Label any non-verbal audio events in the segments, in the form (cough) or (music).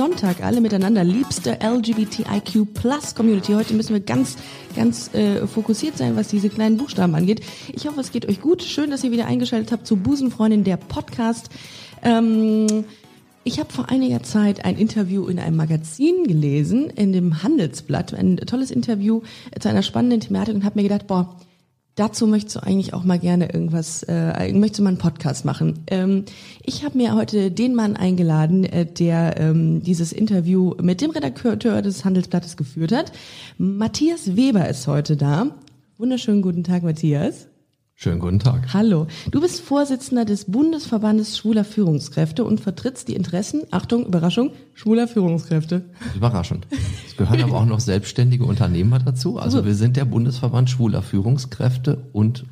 Sonntag alle miteinander, liebste LGBTIQ Plus Community. Heute müssen wir ganz, ganz äh, fokussiert sein, was diese kleinen Buchstaben angeht. Ich hoffe, es geht euch gut. Schön, dass ihr wieder eingeschaltet habt zu Busenfreundin, der Podcast. Ähm, ich habe vor einiger Zeit ein Interview in einem Magazin gelesen, in dem Handelsblatt, ein tolles Interview zu einer spannenden Thematik und habe mir gedacht, boah, dazu möchtest du eigentlich auch mal gerne irgendwas, äh, möchtest du mal einen Podcast machen. Ähm, ich habe mir heute den Mann eingeladen, äh, der ähm, dieses Interview mit dem Redakteur des Handelsblattes geführt hat. Matthias Weber ist heute da. Wunderschönen guten Tag, Matthias. Schönen guten Tag. Hallo. Du bist Vorsitzender des Bundesverbandes schwuler Führungskräfte und vertrittst die Interessen, Achtung, Überraschung, schwuler Führungskräfte. Überraschend. Es gehören aber auch noch selbstständige Unternehmer dazu. Also wir sind der Bundesverband schwuler Führungskräfte und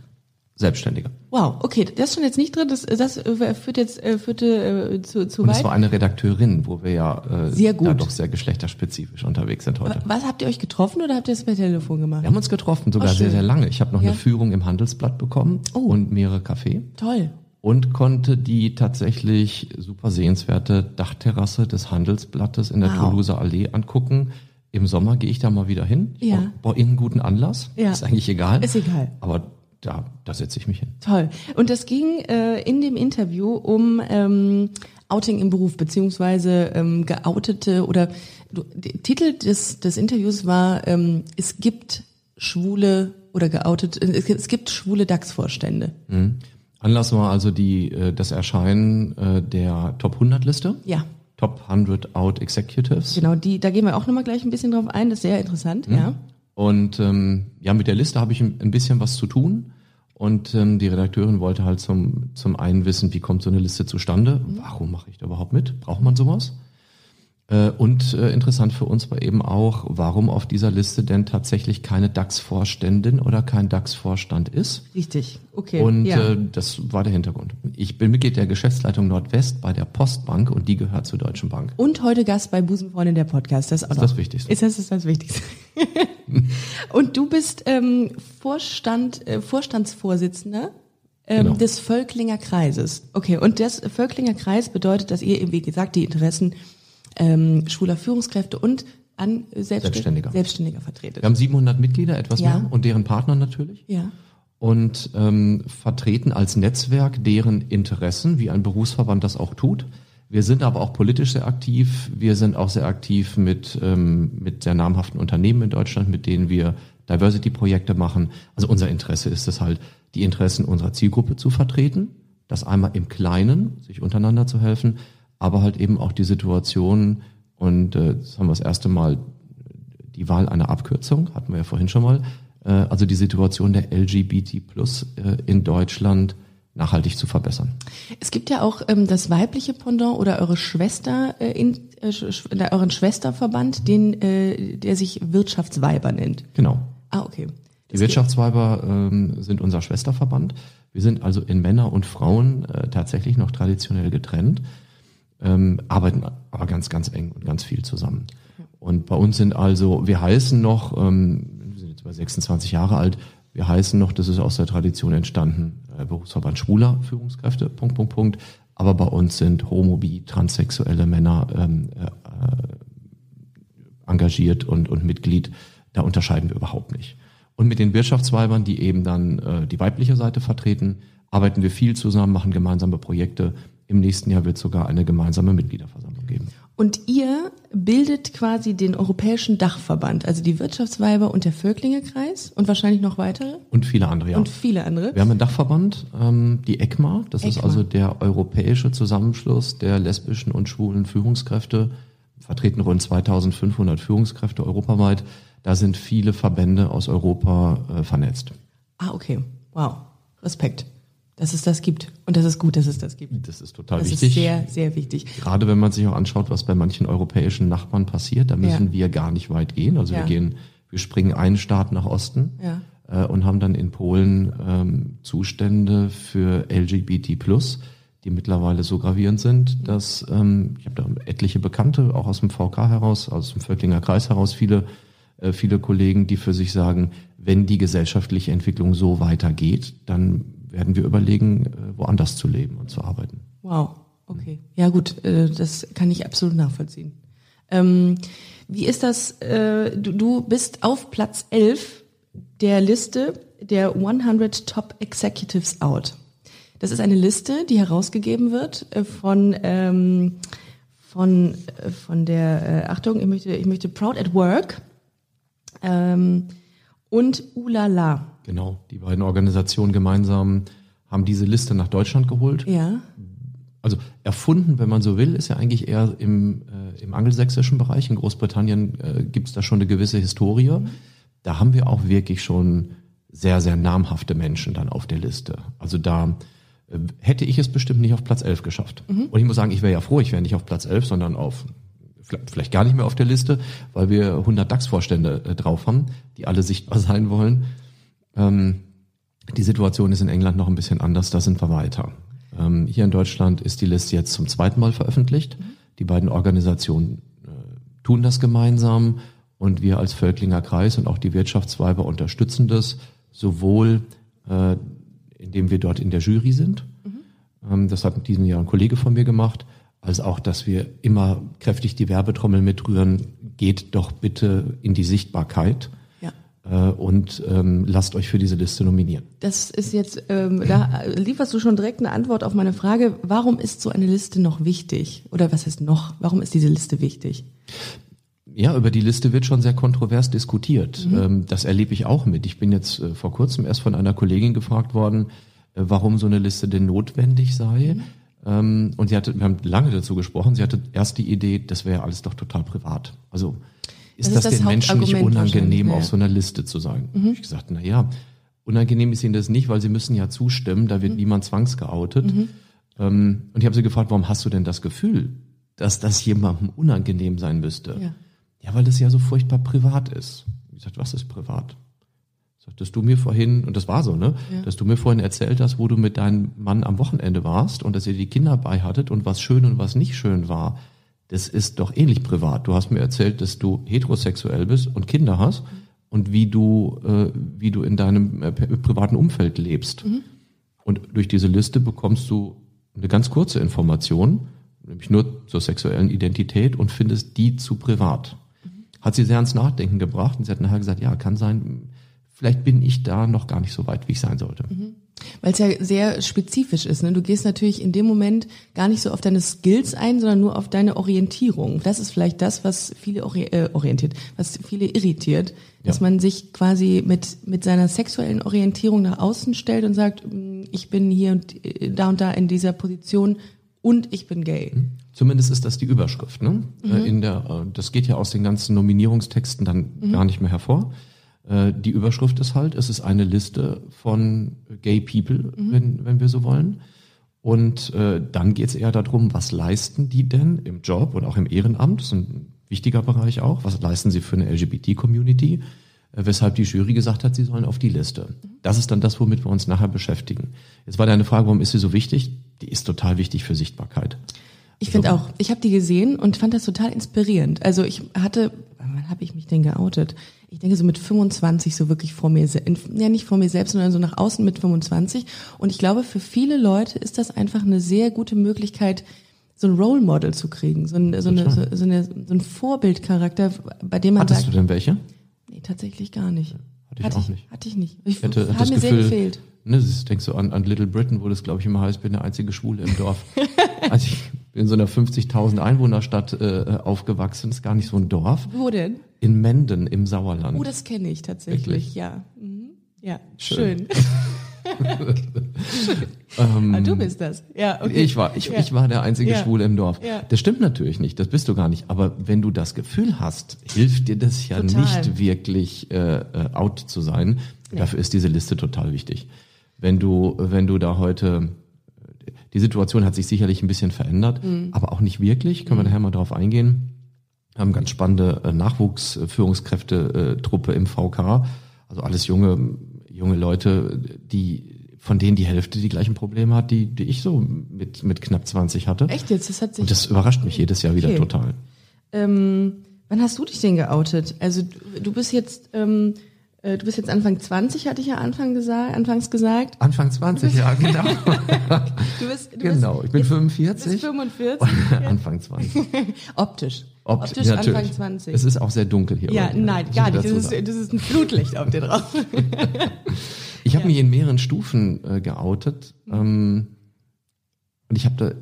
Selbstständige. Wow, okay, das ist schon jetzt nicht drin. Das, das äh, führt jetzt äh, führte äh, zu, zu Und weit. es war eine Redakteurin, wo wir ja äh, Sehr gut. da doch sehr geschlechterspezifisch unterwegs sind heute. Was habt ihr euch getroffen oder habt ihr es per Telefon gemacht? Wir haben uns getroffen, sogar Oh, sehr, sehr lange. Ich habe noch Ja. eine Führung im Handelsblatt bekommen Oh. und mehrere Kaffee Toll. und konnte die tatsächlich super sehenswerte Dachterrasse des Handelsblattes in der Wow. Toulouser Allee angucken. Im Sommer gehe ich da mal wieder hin. Ich Ja. brauche brauch irgendeinen guten Anlass. Ja. Ist eigentlich egal. Ist egal. Aber da, da setze ich mich hin. Toll. Und es ging äh, in dem Interview um ähm, Outing im Beruf, beziehungsweise ähm, geoutete oder du, der Titel des, des Interviews war ähm, Es gibt schwule oder geoutet, äh, es, es gibt schwule DAX-Vorstände. Anlass war also die, äh, das Erscheinen äh, der Top 100 Liste. Ja. Top 100 Out Executives. Genau, die, da gehen wir auch nochmal gleich ein bisschen drauf ein, das ist sehr interessant, ja. Und ähm, ja, mit der Liste habe ich ein bisschen was zu tun. Und ähm, die Redakteurin wollte halt zum, zum einen wissen, wie kommt so eine Liste zustande? Warum mache ich da überhaupt mit? Braucht man sowas? Äh, und äh, interessant für uns war eben auch, warum auf dieser Liste denn tatsächlich keine DAX-Vorständin oder kein DAX-Vorstand ist. Richtig, okay. Und ja. äh, das war der Hintergrund. Ich bin Mitglied der Geschäftsleitung Nordwest bei der Postbank und die gehört zur Deutschen Bank. Und heute Gast bei Busenfreundin der Podcast. Das ist auch ist das Wichtigste. Ist das ist das Wichtigste. (laughs) Und du bist ähm, Vorstand, äh, Vorstandsvorsitzender ähm, Genau. des Völklinger Kreises. Okay, und das Völklinger Kreis bedeutet, dass ihr, eben, wie gesagt, die Interessen ähm, schwuler Führungskräfte und an Selbstständiger, Selbstständiger. Vertretet. Wir haben 700 Mitglieder, etwas Ja. mehr, und deren Partner natürlich. Ja. Und ähm, vertreten als Netzwerk deren Interessen, wie ein Berufsverband das auch tut. Wir sind aber auch politisch sehr aktiv. Wir sind auch sehr aktiv mit, ähm, mit sehr namhaften Unternehmen in Deutschland, mit denen wir Diversity-Projekte machen. Also unser Interesse ist es halt, die Interessen unserer Zielgruppe zu vertreten. Das einmal im Kleinen, sich untereinander zu helfen, aber halt eben auch die Situation, und äh, das haben wir das erste Mal die Wahl einer Abkürzung, hatten wir ja vorhin schon mal, äh, also die Situation der LGBT plus äh, in Deutschland nachhaltig zu verbessern. Es gibt ja auch ähm, das weibliche Pendant oder eure Schwester, äh, in, äh, sch, äh, euren Schwesterverband, den, äh, der sich Wirtschaftsweiber nennt. Genau. Ah, okay. Die Wirtschaftsweiber ähm, sind unser Schwesterverband. Wir sind also in Männer und Frauen äh, tatsächlich noch traditionell getrennt, ähm, arbeiten aber ganz, ganz eng und ganz viel zusammen. Und bei uns sind also, wir heißen noch, ähm, wir sind jetzt über 26 Jahre alt, wir heißen noch, das ist aus der Tradition entstanden, äh, Berufsverband schwuler Führungskräfte, Punkt, Punkt, Punkt. Aber bei uns sind homo, bi, transsexuelle Männer ähm, äh, engagiert und, und Mitglied. Da unterscheiden wir überhaupt nicht. Und mit den Wirtschaftsweibern, die eben dann äh, die weibliche Seite vertreten, arbeiten wir viel zusammen, machen gemeinsame Projekte. Im nächsten Jahr wird es sogar eine gemeinsame Mitgliederversammlung geben. Und ihr bildet quasi den europäischen Dachverband, also die Wirtschaftsweiber und der Völklinger Kreis und wahrscheinlich noch weitere Und viele andere, ja. und viele andere. Wir haben einen Dachverband, ähm, die ECMA, das ist ECMA. also der europäische Zusammenschluss der lesbischen und schwulen Führungskräfte, vertreten rund 2500 Führungskräfte europaweit. Da sind viele Verbände aus Europa äh, vernetzt. Ah, okay. Wow. Respekt, dass es das gibt. Und das ist gut, dass es das gibt. Das ist total Das wichtig. ist sehr, sehr wichtig. Gerade wenn man sich auch anschaut, was bei manchen europäischen Nachbarn passiert, da müssen Ja. wir gar nicht weit gehen. Also Ja. wir gehen, wir springen einen Staat nach Osten. Ja. äh, und haben dann in Polen ähm, Zustände für LGBT+, die mittlerweile so gravierend sind, dass ähm, ich habe da etliche Bekannte, auch aus dem VK heraus, aus dem Völklinger Kreis heraus, viele, äh, viele Kollegen, die für sich sagen, wenn die gesellschaftliche Entwicklung so weitergeht, dann werden wir überlegen, äh, woanders zu leben und zu arbeiten. Wow, okay. Ja gut, äh, das kann ich absolut nachvollziehen. Ähm, wie ist das, äh, du, bist auf Platz 11 der Liste der 100 Top Executives Out. Das ist eine Liste, die herausgegeben wird von ähm, von von der Achtung, ich möchte ich möchte Proud at Work ähm, und Ulala. Genau, die beiden Organisationen gemeinsam haben diese Liste nach Deutschland geholt. Ja. Also erfunden, wenn man so will, ist ja eigentlich eher im, äh, im angelsächsischen Bereich. In Großbritannien äh, gibt es da schon eine gewisse Historie. Da haben wir auch wirklich schon sehr, sehr namhafte Menschen dann auf der Liste. Also da äh, hätte ich es bestimmt nicht auf Platz 11 geschafft. Mhm. Und ich muss sagen, ich wäre ja froh, ich wäre nicht auf Platz 11, sondern auf vielleicht gar nicht mehr auf der Liste, weil wir 100 DAX-Vorstände äh, drauf haben, die alle sichtbar (laughs) sein wollen. Ähm, die Situation ist in England noch ein bisschen anders, da sind wir weiter. Ähm, hier in Deutschland ist die Liste jetzt zum zweiten Mal veröffentlicht. Die beiden Organisationen äh, tun das gemeinsam und wir als Völklinger Kreis und auch die Wirtschaftsweiber unterstützen das sowohl, äh, indem wir dort in der Jury sind. Mhm. Ähm, das hat in diesem Jahr ein Kollege von mir gemacht als auch, dass wir immer kräftig die Werbetrommel mitrühren, geht doch bitte in die Sichtbarkeit und ähm, lasst euch für diese Liste nominieren. Das ist jetzt, ähm, da lieferst du schon direkt eine Antwort auf meine Frage, warum ist so eine Liste noch wichtig? Oder was heißt noch? Warum ist diese Liste wichtig? Ja, über die Liste wird schon sehr kontrovers diskutiert. Ähm, das erlebe ich auch mit. Ich bin jetzt äh, vor kurzem erst von einer Kollegin gefragt worden, äh, warum so eine Liste denn notwendig sei. Ähm, und sie hatte, wir haben lange dazu gesprochen, sie hatte erst die Idee, das wäre alles doch total privat. Also ist Das das, das den Menschen nicht unangenehm, wahrscheinlich, auf ja. so einer Liste zu sein? Hab Ich gesagt, na ja, unangenehm ist ihnen das nicht, weil sie müssen ja zustimmen, da wird niemand zwangsgeoutet. Ähm, und ich habe sie gefragt, warum hast du denn das Gefühl, dass das jemandem unangenehm sein müsste? Ja. Ja, weil das ja so furchtbar privat ist. Ich gesagt, was ist privat? Sagtest du mir vorhin, und das war so, ne, Ja. dass du mir vorhin erzählt hast, wo du mit deinem Mann am Wochenende warst und dass ihr die Kinder bei hattet und was schön und was nicht schön war. Das ist doch ähnlich privat. Du hast mir erzählt, dass du heterosexuell bist und Kinder hast und wie du, äh, wie du in deinem äh, privaten Umfeld lebst. Und durch diese Liste bekommst du eine ganz kurze Information, nämlich nur zur sexuellen Identität und findest die zu privat. Hat sie sehr ans Nachdenken gebracht und sie hat nachher gesagt, ja, kann sein, vielleicht bin ich da noch gar nicht so weit, wie ich sein sollte. Weil es ja sehr spezifisch ist. Ne? Du gehst natürlich in dem Moment gar nicht so auf deine Skills ein, sondern nur auf deine Orientierung. Das ist vielleicht das, was viele ori äh, orientiert, was viele irritiert, dass Ja. man sich quasi mit mit seiner sexuellen Orientierung nach außen stellt und sagt, mm, ich bin hier und äh, da und da in dieser Position und ich bin gay. Zumindest ist das die Überschrift. Ne? Äh, In der, äh, das geht ja aus den ganzen Nominierungstexten dann gar nicht mehr hervor. Äh, Die Überschrift ist halt, es ist eine Liste von Gay People, wenn, wenn wir so wollen. Und äh, dann geht es eher darum, was leisten die denn im Job und auch im Ehrenamt? Das ist ein wichtiger Bereich auch. Was leisten sie für eine LGBT-Community? Äh, weshalb die Jury gesagt hat, sie sollen auf die Liste. Das ist dann das, womit wir uns nachher beschäftigen. Jetzt war deine Frage, warum ist sie so wichtig? Die ist total wichtig für Sichtbarkeit. Ich finde auch. Ich habe die gesehen und fand das total inspirierend. Also ich hatte, wann habe ich mich denn geoutet? Ich denke so mit 25 so wirklich vor mir, ja nicht vor mir selbst, sondern so nach außen mit 25. Und ich glaube, für viele Leute ist das einfach eine sehr gute Möglichkeit, so ein Role Model zu kriegen, so, ein, so, eine, so, so, eine, so ein Vorbildcharakter, bei dem man Hattest sagt, du denn welche? nee, tatsäch gar nicht. Hatte ich auch nicht. Hatte ich nicht. Ich, Ich hatte, hatte das mir sehr Gefühl, gefehlt. Ne, das denkst du an, an Little Britain, wo das, glaube ich, immer heißt, bin der einzige Schwule im Dorf. (laughs) also ich bin in so einer 50.000 Einwohnerstadt äh, aufgewachsen, ist gar nicht so ein Dorf. Wo denn? In Menden im Sauerland. Oh, das kenne ich tatsächlich, Wirklich? ja. Mhm. Ja, Schön. schön. (laughs) ah, du bist das. Ja, okay. Ich war, ich, ja. ich war der einzige Ja. Schwule im Dorf. Ja. Das stimmt natürlich nicht, das bist du gar nicht. Aber wenn du das Gefühl hast, hilft dir das ja Total. nicht wirklich äh, äh, out zu sein. Dafür ist diese Liste total wichtig. Wenn du, wenn du da heute, die Situation hat sich sicherlich ein bisschen verändert, Mhm. aber auch nicht wirklich. Können wir nachher mal drauf eingehen. Wir haben ganz spannende äh, Nachwuchsführungskräfte-Truppe im VK. Also alles junge, junge Leute, die von denen die Hälfte die gleichen Probleme hat, die, die ich so mit, mit knapp 20 hatte. Echt jetzt? Das hat sich. Und das überrascht mich jedes Jahr wieder Okay. total. Ähm, wann hast du dich denn geoutet? Also du, bist jetzt, ähm, äh, du bist jetzt Anfang 20, hatte ich ja Anfang gesagt, anfangs gesagt. Anfang 20, ja, genau. (laughs) Du bist, du genau, ich bin bist, 45. bist 45. Anfang 20. (laughs) Optisch. Opt- Optisch natürlich. Anfang 20. Es ist auch sehr dunkel hier. ja, dir, nein, gar ich nicht. Das ist, das ist ein Flutlicht auf dir drauf. (laughs) Ich habe mich in mehreren Stufen äh, geoutet. Ähm, und ich habe da,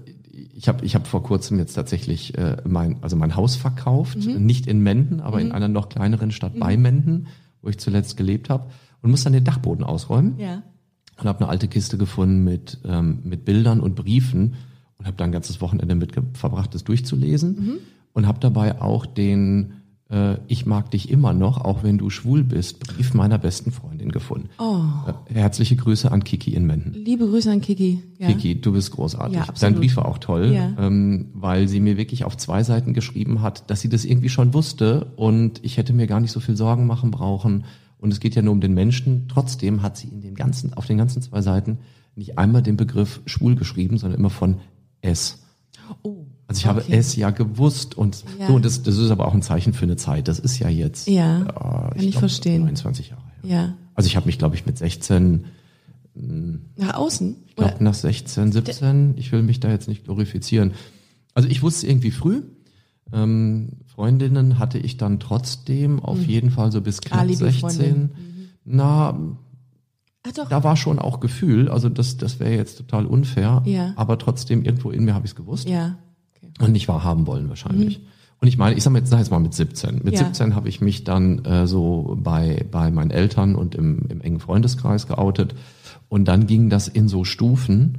ich habe, ich habe vor kurzem jetzt tatsächlich äh, mein, also mein Haus verkauft, Mhm. nicht in Menden, aber in einer noch kleineren Stadt bei Menden, wo ich zuletzt gelebt habe, und muss dann den Dachboden ausräumen ja. und habe eine alte Kiste gefunden mit ähm, mit Bildern und Briefen und habe da ein ganzes Wochenende mit verbracht, das durchzulesen Mhm. und habe dabei auch den äh, Ich mag dich immer noch, auch wenn du schwul bist, Brief meiner besten Freundin gefunden. Oh. Äh, herzliche Grüße an Kiki in Menden. Liebe Grüße an Kiki. Ja. Kiki, du bist großartig. Ja, Dein absolut. Brief war auch toll, Ja. ähm, weil sie mir wirklich auf zwei Seiten geschrieben hat, dass sie das irgendwie schon wusste und ich hätte mir gar nicht so viel Sorgen machen brauchen. Und es geht ja nur um den Menschen. Trotzdem hat sie in den ganzen, auf den ganzen zwei Seiten nicht einmal den Begriff schwul geschrieben, sondern immer von es. Oh. Also ich habe Okay. es ja gewusst und Ja. so, und das, das ist aber auch ein Zeichen für eine Zeit. Das ist ja jetzt Ja, äh, kann ich glaub, verstehen. 29 Jahre her. Ja. Also ich habe mich, glaube ich, mit 16 Nach außen? ich glaube nach 16, 17, ich will mich da jetzt nicht glorifizieren. Also ich wusste irgendwie früh. Ähm, Freundinnen hatte ich dann trotzdem auf jeden Fall so bis knapp Alibi-Freundin. 16. Na, Ach doch. da war schon auch Gefühl, also das, das wäre jetzt total unfair, Ja. aber trotzdem irgendwo in mir habe ich es gewusst Ja. Okay. und nicht wahr haben wollen wahrscheinlich. Und ich meine, ich sag mal jetzt, sag jetzt mal mit 17. Mit Ja. 17 habe ich mich dann äh, so bei, bei meinen Eltern und im, im engen Freundeskreis geoutet. Und dann ging das in so Stufen,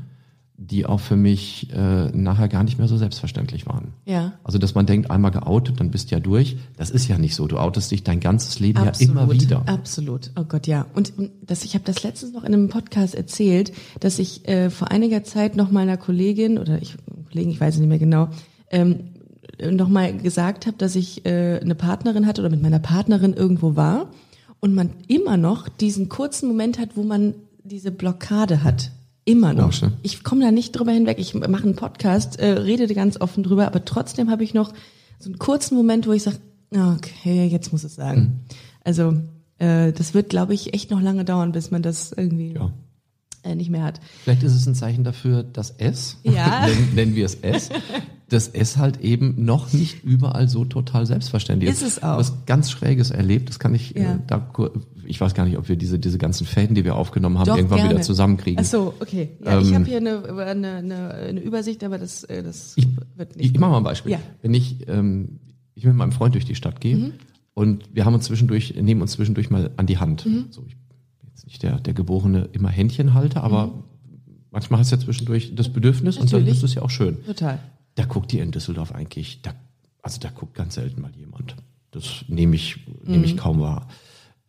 die auch für mich äh, nachher gar nicht mehr so selbstverständlich waren. Ja. Also, dass man denkt, einmal geoutet, dann bist du ja durch. Das ist ja nicht so. Du outest dich dein ganzes Leben ja immer wieder. Absolut. Oh Gott, ja. Und das, ich habe das letztens noch in einem Podcast erzählt, dass ich äh, vor einiger Zeit noch mal einer Kollegin oder ich Kollegen, ich weiß es nicht mehr genau, ähm, noch mal gesagt habe, dass ich äh, eine Partnerin hatte oder mit meiner Partnerin irgendwo war und man immer noch diesen kurzen Moment hat, wo man diese Blockade hat. Immer noch. Ne? Ich komme da nicht drüber hinweg. Ich mache einen Podcast, äh, rede ganz offen drüber, aber trotzdem habe ich noch so einen kurzen Moment, wo ich sage, okay, jetzt muss es sagen. Mhm. Also äh, das wird, glaube ich, echt noch lange dauern, bis man das irgendwie Ja. Äh, nicht mehr hat. Vielleicht ist es ein Zeichen dafür, dass S, Ja. (laughs) nennen, nennen wir es S, dass S halt eben noch nicht überall so total selbstverständlich ist. Ist es auch. Was ganz Schräges erlebt, das kann ich, Ja. äh, da, ich weiß gar nicht, ob wir diese, diese ganzen Fäden, die wir aufgenommen haben, Doch, irgendwann gerne. wieder zusammenkriegen. Ach so, okay. Ja, ich Ähm, habe hier eine, eine, eine, eine Übersicht, aber das, äh, das Ich, wird ich, nicht. ich mache mal ein Beispiel. Ja. Mhm. Wenn ich, ähm, ich mit meinem Freund durch die Stadt gehe und wir haben uns zwischendurch, nehmen uns zwischendurch mal an die Hand. Mhm. So, ich jetzt nicht der, der geborene immer Händchenhalter, aber manchmal hast du ja zwischendurch das Bedürfnis und dann Mhm. Natürlich. ist es ja auch schön. Total. Da guckt ihr in Düsseldorf eigentlich, da, also da guckt ganz selten mal jemand. Das nehme ich, nehme ich kaum wahr.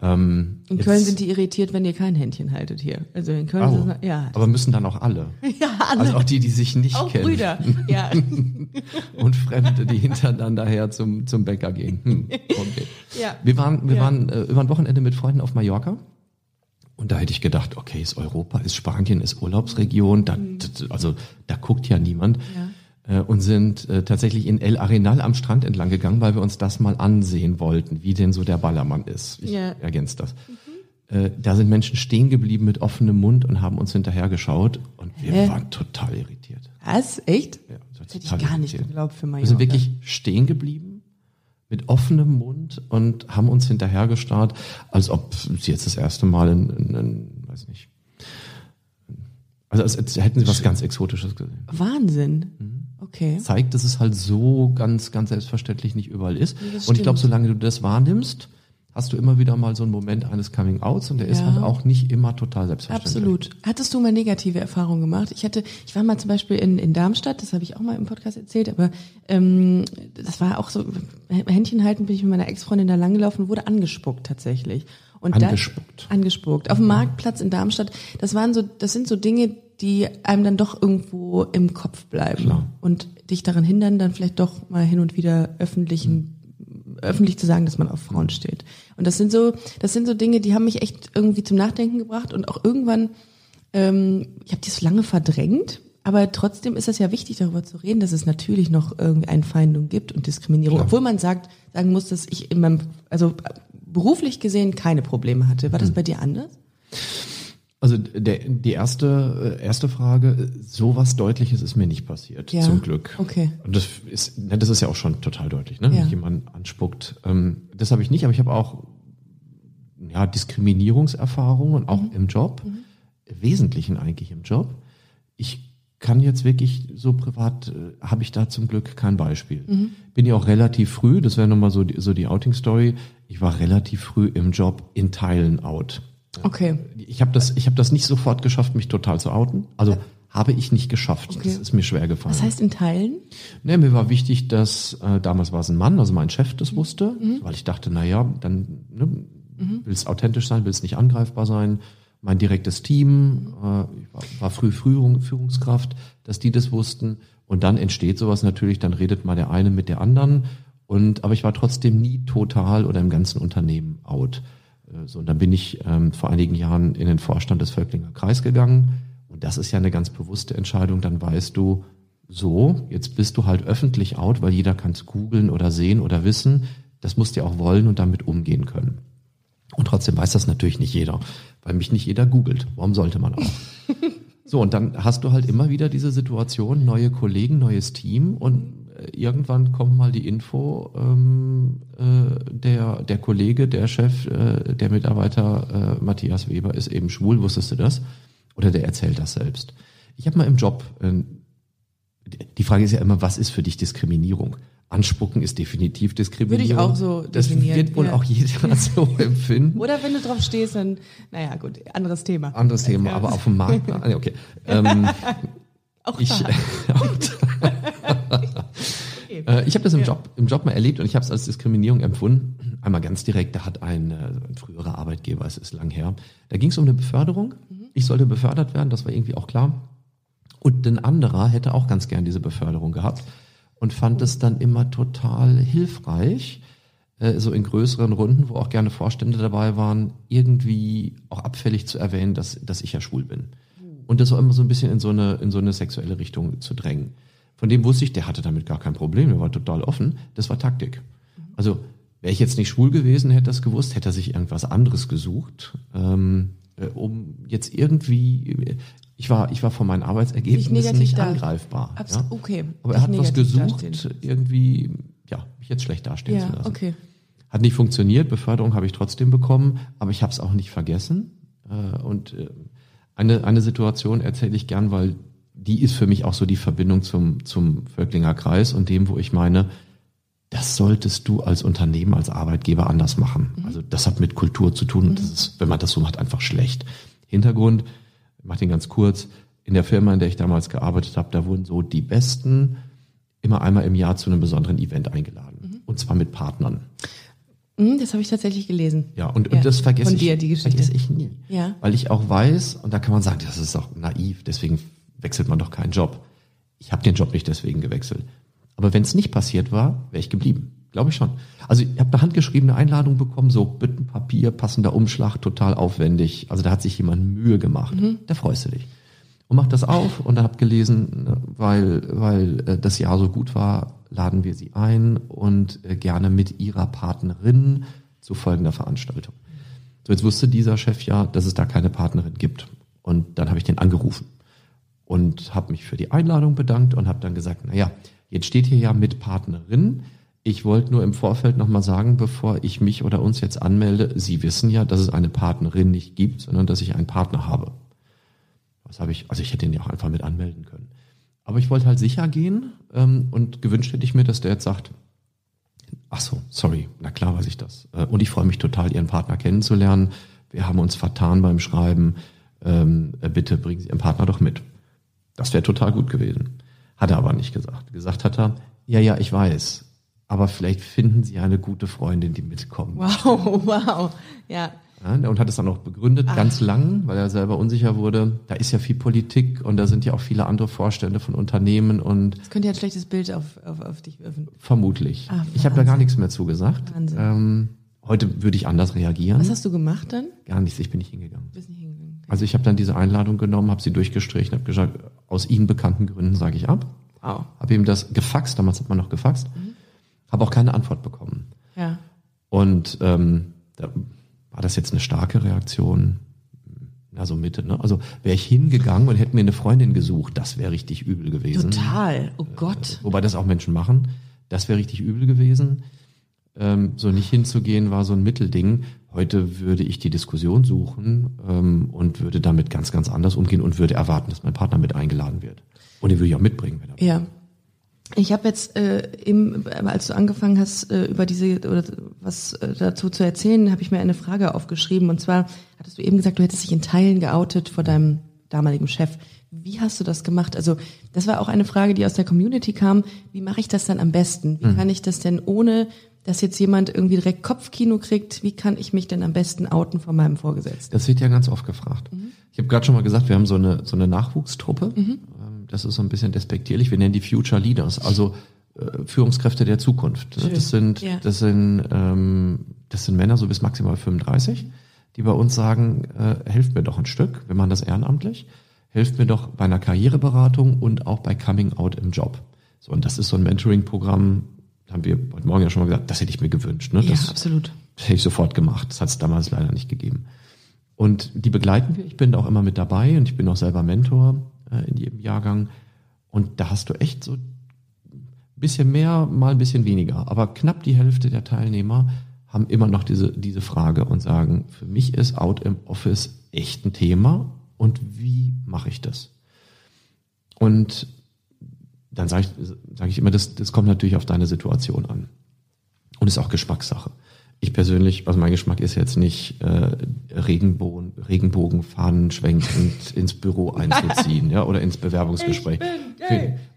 Ähm, In Köln sind die irritiert, wenn ihr kein Händchen haltet hier. Also in Köln Oh, sind ja. aber müssen dann auch alle. (laughs) Ja, alle. Also auch die, die sich nicht auch kennen. Brüder. Ja. (laughs) Und Fremde, die hintereinander her zum, zum Bäcker gehen. Hm, okay. (laughs) Ja. Wir waren, wir Ja. waren äh, über ein Wochenende mit Freunden auf Mallorca. Und da hätte ich gedacht, okay, ist Europa, ist Spanien, ist Urlaubsregion, da, Mhm. also da guckt ja niemand. Äh, Und sind äh, tatsächlich in El Arenal am Strand entlang gegangen, weil wir uns das mal ansehen wollten, wie denn so der Ballermann ist. Ich Ja. ergänze das. Äh, Da sind Menschen stehen geblieben mit offenem Mund und haben uns hinterher geschaut und wir Hä? waren total irritiert. Was? Echt? Ja, das Hätte ich gar nicht geglaubt für Mallorca. Wir sind wirklich stehen geblieben mit offenem Mund und haben uns hinterhergestarrt, als ob sie jetzt das erste Mal in, in, in weiß nicht, also als, als hätten sie was ganz Exotisches gesehen. Wahnsinn. Mhm. Okay. Zeigt, dass es halt so ganz, ganz selbstverständlich nicht überall ist. das und ich glaube, solange du das wahrnimmst, hast du immer wieder mal so einen Moment eines Coming-Outs und der ist Ja. halt auch nicht immer total selbstverständlich. Absolut. Hattest du mal negative Erfahrungen gemacht? Ich hatte, ich war mal zum Beispiel in, in Darmstadt, das habe ich auch mal im Podcast erzählt, aber ähm, das war auch so, Händchen halten bin ich mit meiner Ex-Freundin da langgelaufen und wurde angespuckt tatsächlich. Und Angespuckt. Da, angespuckt. Auf dem Marktplatz in Darmstadt. Das waren so, das sind so Dinge, die einem dann doch irgendwo im Kopf bleiben Klar. und dich daran hindern, dann vielleicht doch mal hin und wieder öffentlichen öffentlich zu sagen, dass man auf Frauen steht. Und das sind so, das sind so Dinge, die haben mich echt irgendwie zum Nachdenken gebracht und auch irgendwann, ähm, ich habe das lange verdrängt, aber trotzdem ist es ja wichtig, darüber zu reden, dass es natürlich noch irgendwie Einfeindung gibt und Diskriminierung, Klar. obwohl man sagt, sagen muss, dass ich in meinem, also beruflich gesehen keine Probleme hatte. War das bei dir anders? Also der, die erste, äh, erste Frage, sowas Deutliches ist mir nicht passiert, Ja, zum Glück. okay. Und das ist, ne, das ist ja auch schon total deutlich, ne? Ja. wenn jemand anspuckt. Ähm, das habe ich nicht, aber ich habe auch ja, Diskriminierungserfahrungen auch Mhm. im Job, im Wesentlichen eigentlich im Job. Ich kann jetzt wirklich so privat, äh, habe ich da zum Glück kein Beispiel. Mhm. Bin ja auch relativ früh, das wäre nochmal so die, so die Outing-Story, ich war relativ früh im Job in Teilen out. Okay. Ich habe das, ich habe das nicht sofort geschafft, mich total zu outen. Also habe ich nicht geschafft. Okay. Das ist mir schwer gefallen. Was heißt in Teilen? Nee, mir war wichtig, dass äh, damals war es ein Mann, also mein Chef Mhm. das wusste, weil ich dachte, na ja, dann ne, willst authentisch sein, willst nicht angreifbar sein. Mein direktes Team, äh, war, war früh Führung, Führungskraft, dass die das wussten. Und dann entsteht sowas natürlich, dann redet mal der eine mit der anderen. Und aber ich war trotzdem nie total oder im ganzen Unternehmen out. Äh, So, und dann bin ich ähm, vor einigen Jahren in den Vorstand des Völklinger Kreis gegangen. Und das ist ja eine ganz bewusste Entscheidung. Dann weißt du, so, jetzt bist du halt öffentlich out, weil jeder kann es googeln oder sehen oder wissen. Das musst du ja auch wollen und damit umgehen können. Und trotzdem weiß das natürlich nicht jeder, weil mich nicht jeder googelt. Warum sollte man auch? (laughs) So, und dann hast du halt immer wieder diese Situation, neue Kollegen, neues Team und irgendwann kommt mal die Info, ähm, äh, der, der Kollege, der Chef, äh, der Mitarbeiter äh, Matthias Weber ist eben schwul, wusstest du das? Oder der erzählt das selbst. Ich habe mal im Job, äh, die Frage ist ja immer, was ist für dich Diskriminierung? Anspucken ist definitiv Diskriminierung. auch so Das definieren, wird wohl ja. auch jeder (laughs) so empfinden. Oder wenn du drauf stehst, dann, naja, gut, anderes Thema. Anderes Thema, aber auf dem Markt. (laughs) Ah, Okay. Ähm, Auch ich (laughs) da. Äh, ich habe das im Job, im Job mal erlebt und ich habe es als Diskriminierung empfunden. Einmal ganz direkt, da hat ein, äh, ein früherer Arbeitgeber, es ist lang her, da ging es um eine Beförderung. Ich sollte befördert werden, das war irgendwie auch klar. Und ein anderer hätte auch ganz gern diese Beförderung gehabt und fand es dann immer total hilfreich, äh, so in größeren Runden, wo auch gerne Vorstände dabei waren, irgendwie auch abfällig zu erwähnen, dass, dass ich ja schwul bin. Und das auch immer so ein bisschen in so eine, in so eine sexuelle Richtung zu drängen. Von dem wusste ich, der hatte damit gar kein Problem, der war total offen. Das war Taktik. Also wäre ich jetzt nicht schwul gewesen, hätte das gewusst, hätte er sich irgendwas anderes gesucht, ähm, äh, um jetzt irgendwie, ich war, ich war von meinen Arbeitsergebnissen nicht da- angreifbar. Abs- ja. okay. Aber er hat was gesucht, dastehen. irgendwie, ja, mich jetzt schlecht dastehen zu Ja, lassen. okay. Hat nicht funktioniert, Beförderung habe ich trotzdem bekommen, aber ich habe es auch nicht vergessen. Äh, Und äh, eine, eine Situation erzähle ich gern, weil die ist für mich auch so die Verbindung zum, zum Völklinger Kreis und dem, wo ich meine, das solltest du als Unternehmen, als Arbeitgeber anders machen. Also das hat mit Kultur zu tun und das ist, wenn man das so macht, einfach schlecht. Hintergrund, ich mach den ganz kurz, in der Firma, in der ich damals gearbeitet habe, da wurden so die Besten immer einmal im Jahr zu einem besonderen Event eingeladen. Und zwar mit Partnern. Hm, das habe ich tatsächlich gelesen. Ja, und, Ja, und das vergesse von ich, dir, die Geschichte. vergesse ich nie. Ja. Weil ich auch weiß, und da kann man sagen, das ist auch naiv, deswegen wechselt man doch keinen Job. Ich habe den Job nicht deswegen gewechselt. Aber wenn es nicht passiert war, wäre ich geblieben. Glaube ich schon. Also ich habe eine handgeschriebene Einladung bekommen, so Büttenpapier, passender Umschlag, total aufwendig. Also da hat sich jemand Mühe gemacht. Da freust du dich. Und mach das auf und dann hab gelesen, ne, weil, weil äh, das Jahr so gut war, laden wir sie ein und äh, gerne mit ihrer Partnerin zu folgender Veranstaltung. So, jetzt wusste dieser Chef ja, dass es da keine Partnerin gibt. Und dann habe ich den angerufen und habe mich für die Einladung bedankt und habe dann gesagt, na ja, jetzt steht hier ja mit Partnerin. Ich wollte nur im Vorfeld nochmal sagen, bevor ich mich oder uns jetzt anmelde, Sie wissen ja, dass es eine Partnerin nicht gibt, sondern dass ich einen Partner habe. Was habe ich, also ich hätte ihn ja auch einfach mit anmelden können. Aber ich wollte halt sicher gehen ähm, und gewünscht hätte ich mir, dass der jetzt sagt, ach so, sorry, na klar weiß ich das. Äh, und ich freue mich total, Ihren Partner kennenzulernen. Wir haben uns vertan beim Schreiben. Ähm, äh, bitte bringen Sie Ihren Partner doch mit. Das wäre total gut gewesen. Hat er aber nicht gesagt. Gesagt hat er, ja, ja, ich weiß. Aber vielleicht finden Sie eine gute Freundin, die mitkommt. Wow, (laughs) wow. Ja. Ja, und hat es dann auch begründet, Ach. ganz lang, weil er selber unsicher wurde. Da ist ja viel Politik und da sind ja auch viele andere Vorstände von Unternehmen und. Das könnte ja ein schlechtes Bild auf, auf, auf dich öffnen. Vermutlich. Ach, ich habe da gar nichts mehr zugesagt. Wahnsinn. Ähm, heute würde ich anders reagieren. Was hast du gemacht dann? Gar nichts, ich bin nicht hingegangen. Bist nicht hingegangen. Also ich habe dann diese Einladung genommen, habe sie durchgestrichen, habe gesagt, aus Ihnen bekannten Gründen sage ich ab. Wow. Habe ihm das gefaxt, damals hat man noch gefaxt, mhm. habe auch keine Antwort bekommen. Ja. Und ähm, da war das jetzt eine starke Reaktion? Na, so Mitte, ne? Also wäre ich hingegangen und hätte mir eine Freundin gesucht, das wäre richtig übel gewesen. Total, oh Gott. Äh, wobei das auch Menschen machen, das wäre richtig übel gewesen. Ähm, so nicht hinzugehen war so ein Mittelding. Heute würde ich die Diskussion suchen ähm, und würde damit ganz, ganz anders umgehen und würde erwarten, dass mein Partner mit eingeladen wird. Und den würde ich auch mitbringen, wenn er Ja, ich habe jetzt äh, eben, als du angefangen hast, äh, über diese oder was äh, dazu zu erzählen, habe ich mir eine Frage aufgeschrieben. Und zwar hattest du eben gesagt, du hättest dich in Teilen geoutet vor deinem damaligen Chef. Wie hast du das gemacht? Also das war auch eine Frage, die aus der Community kam. Wie mache ich das dann am besten? Wie mhm. kann ich das denn ohne, dass jetzt jemand irgendwie direkt Kopfkino kriegt? Wie kann ich mich denn am besten outen vor meinem Vorgesetzten? Das wird ja ganz oft gefragt. Mhm. Ich habe gerade schon mal gesagt, wir haben so eine so eine Nachwuchstruppe. Mhm das ist so ein bisschen despektierlich, wir nennen die Future Leaders, also äh, Führungskräfte der Zukunft. Schön. Das sind, ja. das sind, ähm, das sind Männer so bis maximal 35, die bei uns sagen, äh, helft mir doch ein Stück, wir machen das ehrenamtlich, helft mir doch bei einer Karriereberatung und auch bei Coming Out im Job. So, und das ist so ein Mentoring-Programm, haben wir heute Morgen ja schon mal gesagt, das hätte ich mir gewünscht. Ne? Das, ja, absolut. Das hätte ich sofort gemacht. Das hat es damals leider nicht gegeben. Und die begleiten wir. Ich bin da auch immer mit dabei und ich bin auch selber Mentor äh, in jedem Jahrgang. Und da hast du echt so ein bisschen mehr, mal ein bisschen weniger. Aber knapp die Hälfte der Teilnehmer haben immer noch diese, diese Frage und sagen, für mich ist Out im Office echt ein Thema und wie mache ich das? Und dann sage ich, sag ich immer, das, das kommt natürlich auf deine Situation an. Und ist auch Geschmackssache ich persönlich, also mein Geschmack ist jetzt nicht äh, Regenbogen, Regenbogenfahnen schwenkend (laughs) ins Büro einzuziehen, ja, oder ins Bewerbungsgespräch.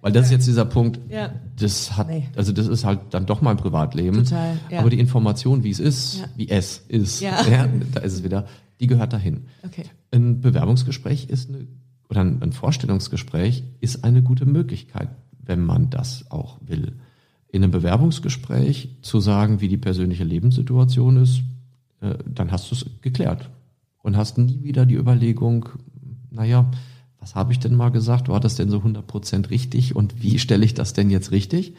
Weil das ist jetzt dieser Punkt, ja. das hat, nee. also das ist halt dann doch mein Privatleben. Total, ja. Aber die Information, wie es ist, ja. wie es ist, ja. ja. da ist es wieder, die gehört dahin. Okay. Ein Bewerbungsgespräch ist eine, oder ein Vorstellungsgespräch ist eine gute Möglichkeit, wenn man das auch will in einem Bewerbungsgespräch zu sagen, wie die persönliche Lebenssituation ist, äh, dann hast du es geklärt und hast nie wieder die Überlegung, naja, was habe ich denn mal gesagt? War das denn so 100% richtig und wie stelle ich das denn jetzt richtig?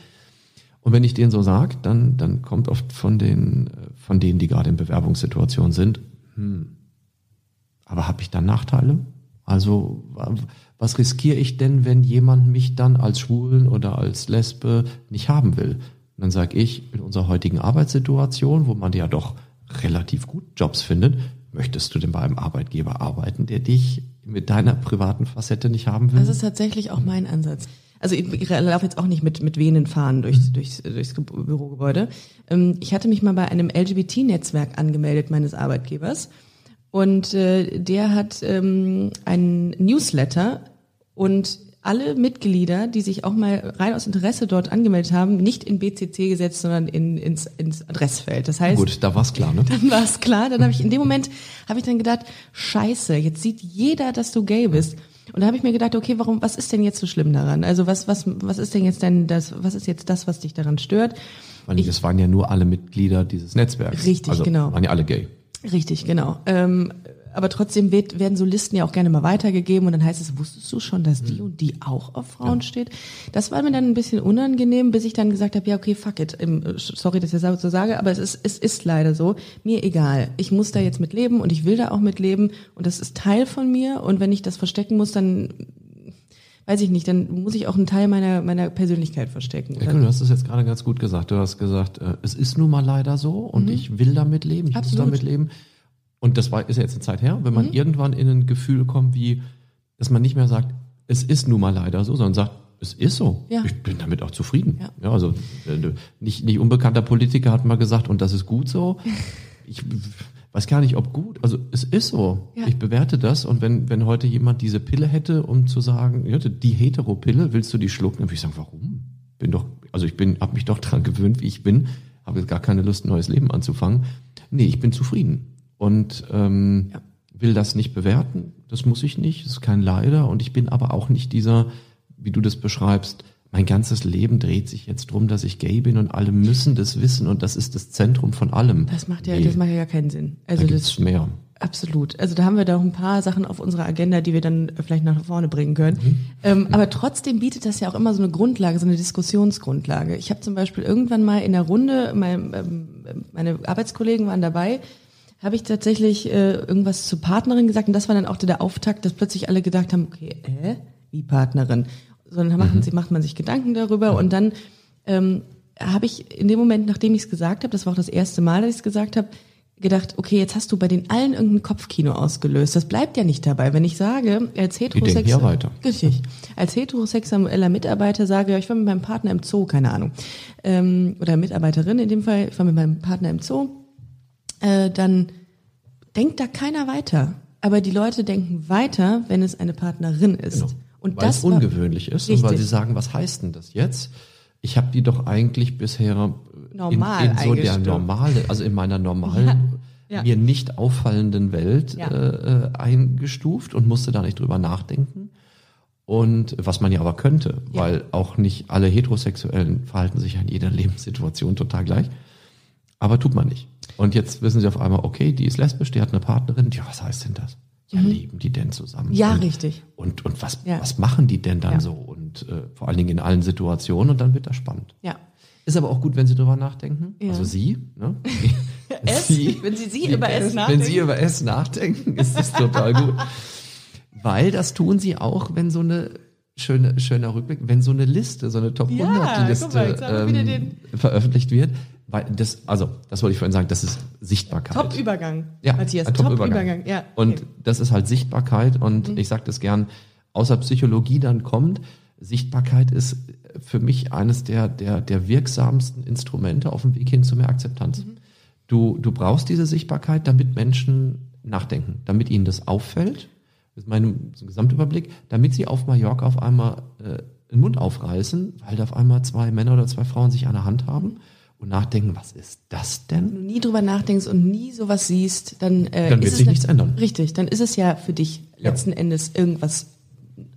Und wenn ich denen so sage, dann, dann kommt oft von den, von denen, die gerade in Bewerbungssituationen sind, hm, aber habe ich dann Nachteile? Also was riskiere ich denn, wenn jemand mich dann als Schwulen oder als Lesbe nicht haben will? Und dann sage ich, in unserer heutigen Arbeitssituation, wo man ja doch relativ gut Jobs findet, möchtest du denn bei einem Arbeitgeber arbeiten, der dich mit deiner privaten Facette nicht haben will? Das ist tatsächlich auch mein Ansatz. Also ich laufe jetzt auch nicht mit, mit Venen fahren durchs, mhm. durchs, durchs Bürogebäude. Ähm, ich hatte mich mal bei einem LGBT-Netzwerk angemeldet meines Arbeitgebers. Und äh, der hat ähm, einen Newsletter und alle Mitglieder, die sich auch mal rein aus Interesse dort angemeldet haben, nicht in BCC gesetzt, sondern in, ins, ins Adressfeld. Das heißt, gut, da war's klar, ne? (laughs) Dann war's klar. Dann habe ich in dem Moment habe ich dann gedacht, Scheiße, jetzt sieht jeder, dass du gay bist. Und da habe ich mir gedacht, okay, warum? Was ist denn jetzt so schlimm daran? Also was was was ist denn jetzt denn das? Was ist jetzt das, was dich daran stört? Weil ich, es waren ja nur alle Mitglieder dieses Netzwerks. Richtig, also, genau. Waren ja alle gay. Richtig, genau. Ähm, aber trotzdem wird, werden so Listen ja auch gerne mal weitergegeben und dann heißt es, wusstest du schon, dass die mhm. und die auch auf Frauen ja. steht? Das war mir dann ein bisschen unangenehm, bis ich dann gesagt habe, ja okay, fuck it. Sorry, dass ich das so sage, aber es ist, es ist leider so. Mir egal. Ich muss da jetzt mit leben und ich will da auch mit leben und das ist Teil von mir und wenn ich das verstecken muss, dann weiß ich nicht, dann muss ich auch einen Teil meiner, meiner Persönlichkeit verstecken. Ja, du hast es jetzt gerade ganz gut gesagt. Du hast gesagt, äh, es ist nun mal leider so und mhm. ich will damit leben, ich Absolut. muss damit leben. Und das war, ist ja jetzt eine Zeit her, wenn man mhm. irgendwann in ein Gefühl kommt, wie, dass man nicht mehr sagt, es ist nun mal leider so, sondern sagt, es ist so. Ja. Ich bin damit auch zufrieden. Ja. ja also äh, nicht, nicht unbekannter Politiker hat mal gesagt, und das ist gut so. (laughs) Ich weiß gar nicht, ob gut. Also es ist so. Ja. Ich bewerte das. Und wenn, wenn heute jemand diese Pille hätte, um zu sagen, die Heteropille, willst du die schlucken? Dann würde ich sagen, warum? Bin doch, also ich bin, habe mich doch dran gewöhnt, wie ich bin, habe jetzt gar keine Lust, ein neues Leben anzufangen. Nee, ich bin zufrieden. Und ähm, ja. will das nicht bewerten. Das muss ich nicht, das ist kein Leider. Und ich bin aber auch nicht dieser, wie du das beschreibst, mein ganzes Leben dreht sich jetzt drum, dass ich gay bin und alle müssen das wissen und das ist das Zentrum von allem. Das macht ja, nee. das macht ja keinen Sinn. Also da das mehr. Absolut. Also da haben wir da auch ein paar Sachen auf unserer Agenda, die wir dann vielleicht nach vorne bringen können. Mhm. Ähm, aber trotzdem bietet das ja auch immer so eine Grundlage, so eine Diskussionsgrundlage. Ich habe zum Beispiel irgendwann mal in der Runde, mein, ähm, meine Arbeitskollegen waren dabei, habe ich tatsächlich äh, irgendwas zur Partnerin gesagt und das war dann auch der Auftakt, dass plötzlich alle gedacht haben, okay, äh, wie Partnerin? sondern machen mhm. sie, macht man sich Gedanken darüber und dann ähm, habe ich in dem Moment, nachdem ich es gesagt habe, das war auch das erste Mal, dass ich es gesagt habe, gedacht, okay, jetzt hast du bei den allen irgendein Kopfkino ausgelöst. Das bleibt ja nicht dabei. Wenn ich sage, als heterosexueller, richtig, als heterosexueller Mitarbeiter sage, ich war mit meinem Partner im Zoo, keine Ahnung, ähm, oder Mitarbeiterin in dem Fall, ich war mit meinem Partner im Zoo, äh, dann denkt da keiner weiter. Aber die Leute denken weiter, wenn es eine Partnerin ist. Genau. Und weil das es ungewöhnlich ist richtig. und weil sie sagen, was heißt denn das jetzt? Ich habe die doch eigentlich bisher Normal in, in so der normale, also in meiner normalen, ja. Ja. mir nicht auffallenden Welt ja. äh, eingestuft und musste da nicht drüber nachdenken. Und was man ja aber könnte, weil auch nicht alle Heterosexuellen verhalten sich in jeder Lebenssituation total gleich. Aber tut man nicht. Und jetzt wissen sie auf einmal, okay, die ist lesbisch, die hat eine Partnerin. Ja, was heißt denn das? Ja, mhm. leben die denn zusammen? Ja, und, richtig. Und, und was, ja. was machen die denn dann ja. so? Und äh, vor allen Dingen in allen Situationen und dann wird das spannend. Ja. Ist aber auch gut, wenn Sie drüber nachdenken. Ja. Also Sie, ne? (laughs) S, sie, wenn Sie Sie über S, S nachdenken. Wenn Sie über S nachdenken, ist das total gut. Weil das tun Sie auch, wenn so eine schöne, schöner Rückblick, wenn so eine Liste, so eine Top 100 Liste ähm, veröffentlicht wird, das, also, das wollte ich vorhin sagen, das ist Sichtbarkeit. Top-Übergang, ja, Matthias. Top-Übergang. Top ja, okay. Und das ist halt Sichtbarkeit und mhm. ich sage das gern, außer Psychologie dann kommt, Sichtbarkeit ist für mich eines der, der, der wirksamsten Instrumente auf dem Weg hin zu mehr Akzeptanz. Mhm. Du, du brauchst diese Sichtbarkeit, damit Menschen nachdenken, damit ihnen das auffällt, das ist mein so Gesamtüberblick, damit sie auf Mallorca auf einmal äh, den Mund aufreißen, weil da auf einmal zwei Männer oder zwei Frauen sich an der Hand haben und nachdenken, was ist das denn? Wenn du nie drüber nachdenkst und nie sowas siehst, dann, äh, dann wird sich nichts ändern. Richtig, dann ist es ja für dich letzten ja. Endes irgendwas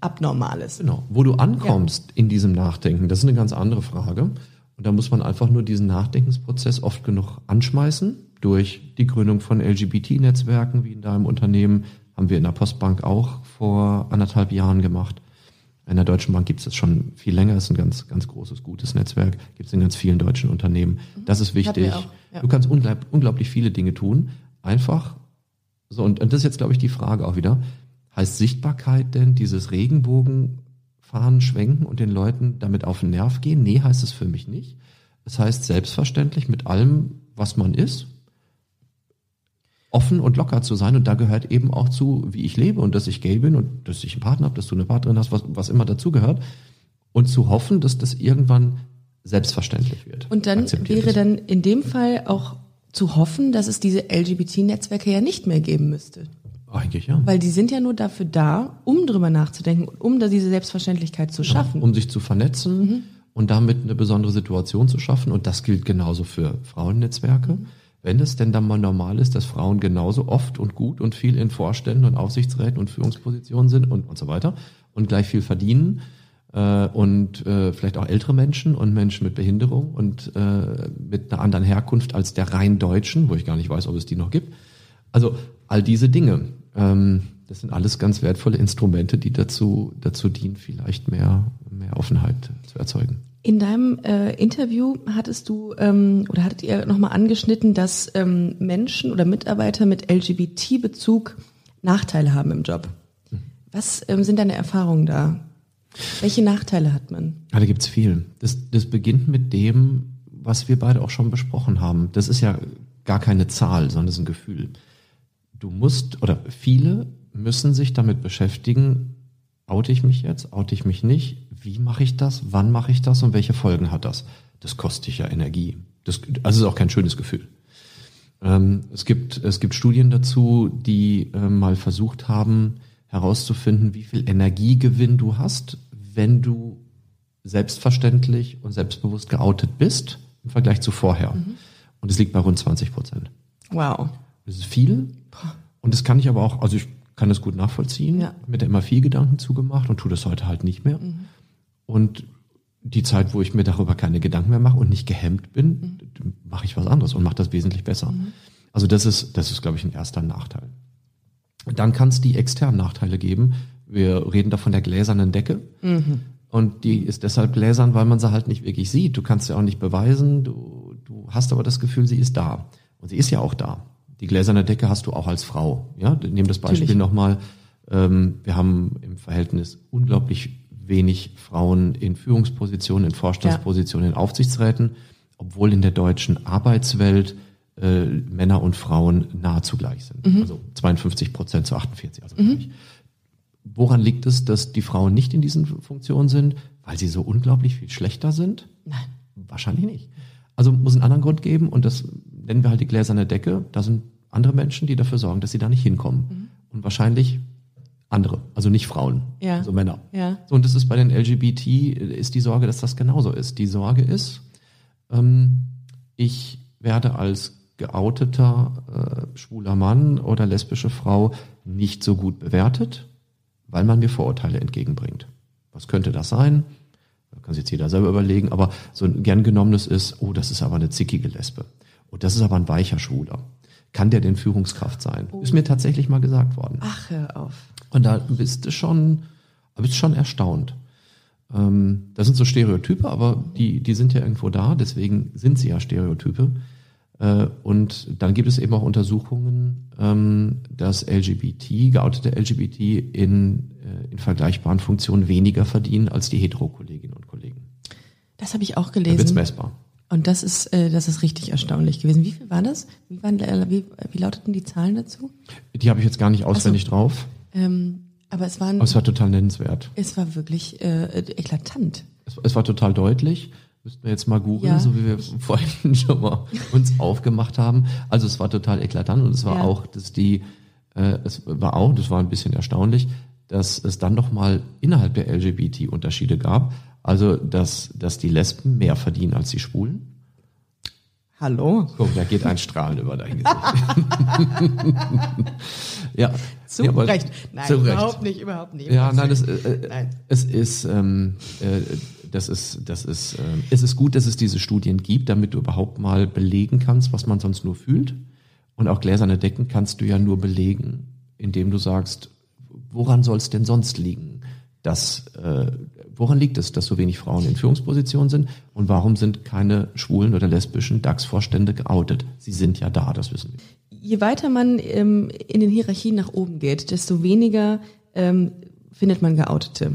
Abnormales. Genau. Wo du ankommst ja. in diesem Nachdenken, das ist eine ganz andere Frage. Und da muss man einfach nur diesen Nachdenkensprozess oft genug anschmeißen. Durch die Gründung von LGBT-Netzwerken, wie in deinem Unternehmen, haben wir in der Postbank auch vor anderthalb Jahren gemacht. In der Deutschen Bank gibt es das schon viel länger, ist ein ganz, ganz großes, gutes Netzwerk, gibt es in ganz vielen deutschen Unternehmen. Mhm. Das ist wichtig. Ja. Du kannst unglaub, unglaublich viele Dinge tun. Einfach. So, und, und das ist jetzt, glaube ich, die Frage auch wieder. Heißt Sichtbarkeit denn dieses Regenbogenfahren schwenken und den Leuten damit auf den Nerv gehen? Nee, heißt es für mich nicht. Es heißt selbstverständlich mit allem, was man ist, offen und locker zu sein. Und da gehört eben auch zu, wie ich lebe und dass ich gay bin und dass ich einen Partner habe, dass du eine Partnerin hast, was, was immer dazu gehört. Und zu hoffen, dass das irgendwann selbstverständlich wird. Und dann wäre ist. dann in dem Fall auch zu hoffen, dass es diese LGBT-Netzwerke ja nicht mehr geben müsste. Eigentlich ja. Weil die sind ja nur dafür da, um drüber nachzudenken, um da diese Selbstverständlichkeit zu schaffen. Ja, um sich zu vernetzen mhm. und damit eine besondere Situation zu schaffen. Und das gilt genauso für Frauennetzwerke. Mhm wenn es denn dann mal normal ist, dass Frauen genauso oft und gut und viel in Vorständen und Aufsichtsräten und Führungspositionen sind und, und so weiter und gleich viel verdienen äh, und äh, vielleicht auch ältere Menschen und Menschen mit Behinderung und äh, mit einer anderen Herkunft als der rein Deutschen, wo ich gar nicht weiß, ob es die noch gibt. Also all diese Dinge, ähm, das sind alles ganz wertvolle Instrumente, die dazu, dazu dienen, vielleicht mehr, mehr Offenheit zu erzeugen. In deinem äh, Interview hattest du ähm, oder hattet ihr nochmal angeschnitten, dass ähm, Menschen oder Mitarbeiter mit LGBT-Bezug Nachteile haben im Job. Was ähm, sind deine Erfahrungen da? Welche Nachteile hat man? Ja, da gibt's viel. Das, das beginnt mit dem, was wir beide auch schon besprochen haben. Das ist ja gar keine Zahl, sondern das ist ein Gefühl. Du musst, oder viele müssen sich damit beschäftigen, oute ich mich jetzt, oute ich mich nicht, wie mache ich das, wann mache ich das und welche Folgen hat das? Das kostet dich ja Energie. Das also ist auch kein schönes Gefühl. Ähm, es, gibt, es gibt Studien dazu, die äh, mal versucht haben herauszufinden, wie viel Energiegewinn du hast, wenn du selbstverständlich und selbstbewusst geoutet bist im Vergleich zu vorher. Mhm. Und es liegt bei rund 20 Prozent. Wow. Es ist viel. Und das kann ich aber auch, also ich kann das gut nachvollziehen. Ja. Mir da immer viel Gedanken zugemacht und tue das heute halt nicht mehr. Und die Zeit, wo ich mir darüber keine Gedanken mehr mache und nicht gehemmt bin, mache ich was anderes und mache das wesentlich besser. Also das ist, das ist, glaube ich, ein erster Nachteil. Dann kann es die externen Nachteile geben. Wir reden da von der gläsernen Decke. Und die ist deshalb gläsern, weil man sie halt nicht wirklich sieht. Du kannst sie auch nicht beweisen. Du, du hast aber das Gefühl, sie ist da. Und sie ist ja auch da. Die gläserne Decke hast du auch als Frau. Ja, nehmen das Beispiel nochmal. Ähm, wir haben im Verhältnis unglaublich wenig Frauen in Führungspositionen, in Vorstandspositionen, in Aufsichtsräten, obwohl in der deutschen Arbeitswelt äh, Männer und Frauen nahezu gleich sind. Also 52 Prozent zu 48, also gleich. Woran liegt es, dass die Frauen nicht in diesen Funktionen sind? Weil sie so unglaublich viel schlechter sind? Nein. Wahrscheinlich nicht. Also muss einen anderen Grund geben und das nennen wir halt die gläserne Decke. Da sind andere Menschen, die dafür sorgen, dass sie da nicht hinkommen. Und wahrscheinlich andere, also nicht Frauen, Ja. also Männer. Ja. So, und das ist bei den LGBT, ist die Sorge, dass das genauso ist. Die Sorge ist, ähm, ich werde als geouteter äh, schwuler Mann oder lesbische Frau nicht so gut bewertet, weil man mir Vorurteile entgegenbringt. Was könnte das sein? Da kann sich jetzt jeder selber überlegen, aber so ein gern genommenes ist, oh, das ist aber eine zickige Lesbe. Und das ist aber ein weicher Schwuler. Kann der denn Führungskraft sein? Ist mir tatsächlich mal gesagt worden. Ach, hör auf. Und da bist du schon, bist schon erstaunt. Ähm, das sind so Stereotype, aber die, die sind ja irgendwo da, deswegen sind sie ja Stereotype. Äh, und dann gibt es eben auch Untersuchungen, ähm, dass LGBT, geoutete LGBT in, äh, in vergleichbaren Funktionen weniger verdienen als die Hetero-Kolleginnen und Kollegen. Das habe ich auch Da wird's gelesen. messbar. Und das ist, äh, das ist richtig erstaunlich gewesen. Wie viel war das? Wie, waren, äh, wie, wie lauteten die Zahlen dazu? Die habe ich jetzt gar nicht auswendig drauf, Ähm, aber es waren, aber es war total nennenswert. es war wirklich äh, eklatant. Es, es war total deutlich. Müssten wir jetzt mal googeln, Ja. so wie wir (laughs) vorhin schon mal uns aufgemacht haben. Also es war total eklatant und es war Ja. auch, dass die, äh, es war auch, das war ein bisschen erstaunlich, dass es dann noch mal innerhalb der LGBT Unterschiede gab. Also dass, dass die Lesben mehr verdienen als die Schwulen. Hallo? Guck, da geht ein Strahlen über dein Gesicht. (laughs) ja. Zu ja, Recht. Nein, zu Recht. überhaupt nicht, überhaupt nicht. Ja, nein, das, äh, äh, Nein. es ist, ähm, äh, das ist, das ist, ähm, es ist gut, dass es diese Studien gibt, damit du überhaupt mal belegen kannst, was man sonst nur fühlt. Und auch gläserne Decken kannst du ja nur belegen, indem du sagst, woran soll es denn sonst liegen? Dass, äh, woran liegt es, dass so wenig Frauen in Führungspositionen sind? Und warum sind keine schwulen oder lesbischen DAX-Vorstände geoutet? Sie sind ja da, das wissen wir. Je weiter man ähm, in den Hierarchien nach oben geht, desto weniger ähm, findet man Geoutete.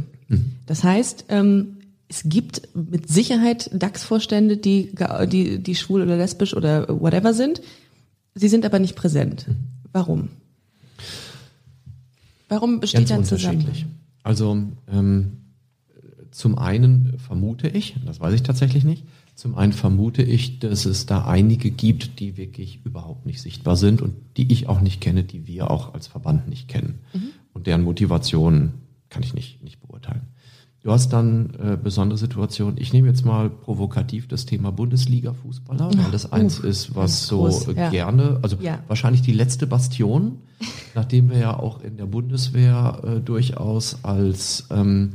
Das heißt, ähm, es gibt mit Sicherheit DAX-Vorstände, die, die, die schwul oder lesbisch oder whatever sind. Sie sind aber nicht präsent. Warum? Warum besteht Ganz da ein Zusammenhang? Also ähm, zum einen vermute ich, das weiß ich tatsächlich nicht, zum einen vermute ich, dass es da einige gibt, die wirklich überhaupt nicht sichtbar sind und die ich auch nicht kenne, die wir auch als Verband nicht kennen. Und deren Motivation kann ich nicht, nicht beurteilen. Du hast dann äh, besondere Situationen. Ich nehme jetzt mal provokativ das Thema Bundesliga-Fußballer, weil das eins uff, ist, was so groß, ja. gerne, also Ja. wahrscheinlich die letzte Bastion, (laughs) nachdem wir ja auch in der Bundeswehr äh, durchaus als ähm,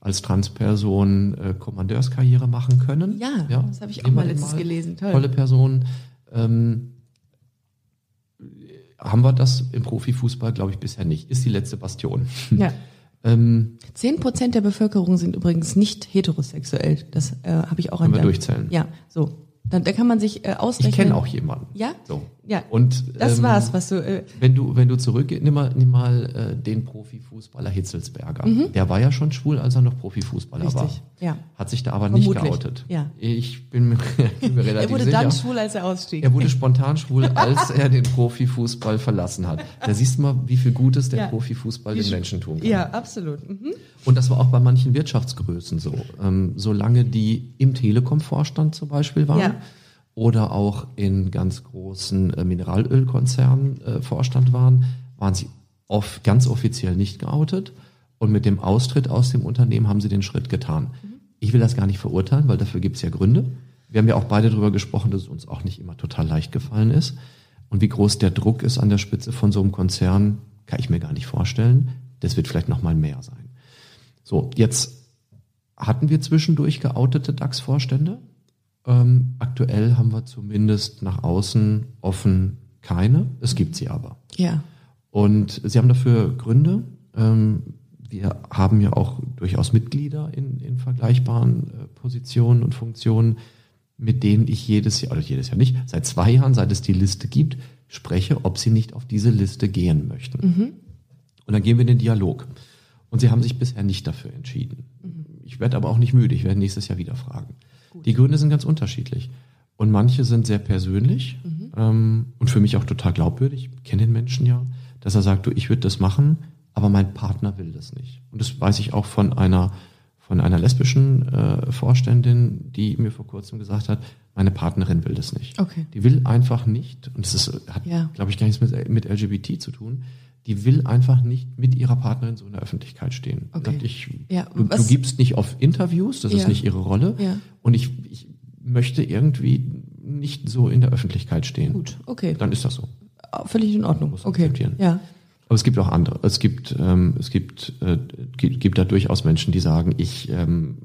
als Transperson äh, Kommandeurskarriere machen können. Ja, das habe ich auch mal den letztens gelesen. Toll. Tolle Person. Ähm, haben wir das im Profifußball, glaube ich, bisher nicht. Ist die letzte Bastion. Ja. (laughs) Ähm, Zehn Prozent der Bevölkerung sind übrigens nicht heterosexuell. Das äh, habe ich auch Können wir entdeckt. durchzählen. Ja, so. Da, da kann man sich äh, ausrechnen. ich kenne auch jemanden. Ja? So. Ja. Und Das ähm, war's, was du. Äh, Wenn du, wenn du zurückgehst, nimm mal, nimm mal äh, den Profifußballer Hitzelsberger. Der war ja schon schwul, als er noch Profifußballer Mhm. Richtig, war. ja. Hat sich da aber nicht Vermutlich, geoutet. ja. Ich bin mir, (laughs) bin mir relativ er wurde sicher. dann schwul, als er ausstieg. Er wurde spontan schwul, als er den Profifußball verlassen hat. Da siehst du mal, wie viel Gutes der Ja. Profifußball Wie den sch- Menschen tun kann. ja, absolut. Mhm. Und das war auch bei manchen Wirtschaftsgrößen so. Ähm, solange die im Telekom-Vorstand zum Beispiel waren Ja. Oder auch in ganz großen äh, Mineralölkonzernen äh, Vorstand waren, waren sie off, ganz offiziell nicht geoutet. Und mit dem Austritt aus dem Unternehmen haben sie den Schritt getan. Ich will das gar nicht verurteilen, weil dafür gibt es ja Gründe. Wir haben ja auch beide darüber gesprochen, dass es uns auch nicht immer total leicht gefallen ist. Und wie groß der Druck ist an der Spitze von so einem Konzern, kann ich mir gar nicht vorstellen. Das wird vielleicht noch mal mehr sein. So, jetzt hatten wir zwischendurch geoutete DAX-Vorstände. Ähm, aktuell haben wir zumindest nach außen offen keine. Es gibt sie aber. Ja. Und sie haben dafür Gründe. Ähm, wir haben ja auch durchaus Mitglieder in, in vergleichbaren äh, Positionen und Funktionen, mit denen ich jedes Jahr, oder jedes Jahr nicht, seit zwei Jahren, seit es die Liste gibt, spreche, ob sie nicht auf diese Liste gehen möchten. Mhm. Und dann gehen wir in den Dialog. Und sie haben sich bisher nicht dafür entschieden. Mhm. Ich werde aber auch nicht müde, ich werde nächstes Jahr wieder fragen. Gut. Die Gründe sind ganz unterschiedlich. Und manche sind sehr persönlich mhm. ähm, und für mich auch total glaubwürdig. Ich kenne den Menschen ja, dass er sagt, du, ich würde das machen, aber mein Partner will das nicht. Und das weiß ich auch von einer von einer lesbischen äh, Vorständin, die mir vor kurzem gesagt hat, meine Partnerin will das nicht. Okay. Die will einfach nicht, und das ist, hat, ja. glaube ich, gar nichts mit, mit LGBT zu tun, die will einfach nicht mit ihrer Partnerin so in der Öffentlichkeit stehen. Okay. Sagt, ich, ja, du, du, gibst nicht auf Interviews, das ja. ist nicht ihre Rolle. Ja. Und ich, ich möchte irgendwie nicht so in der Öffentlichkeit stehen. Gut, okay. Dann ist das so. Völlig in Ordnung. Muss okay. akzeptieren. Ja. Aber es gibt auch andere. Es gibt, ähm, es gibt, äh, gibt, gibt da durchaus Menschen, die sagen, ich ähm,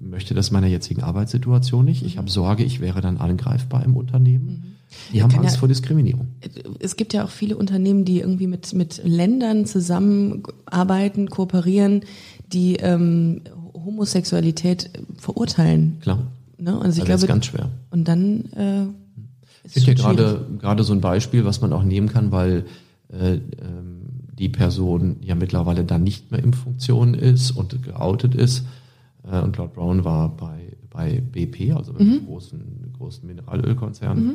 möchte das meiner jetzigen Arbeitssituation nicht. Ich habe Sorge, ich wäre dann angreifbar im Unternehmen. Mhm. Die haben Angst ja, vor Diskriminierung. Es gibt ja auch viele Unternehmen, die irgendwie mit, mit Ländern zusammenarbeiten, kooperieren, die ähm, Homosexualität verurteilen. Klar. Ne? Also ich also glaube, das ist ganz schwer. Und dann äh, ist es ja gerade gerade so ein Beispiel, was man auch nehmen kann, weil äh, ähm, die Person ja mittlerweile dann nicht mehr in Funktion ist und geoutet ist. Äh, und Lord Brown war bei, bei BP, also mhm. einem großen, großen Mineralölkonzern. Mhm.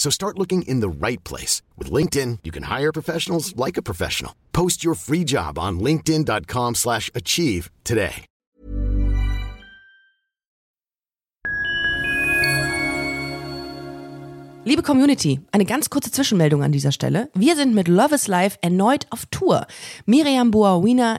So start looking in the right place. With LinkedIn, you can hire professionals like a professional. Post your free job on linkedin.com slash achieve today. Liebe Community, eine ganz kurze Zwischenmeldung an dieser Stelle. Wir sind mit Love is Life erneut auf Tour. Miriam Boawina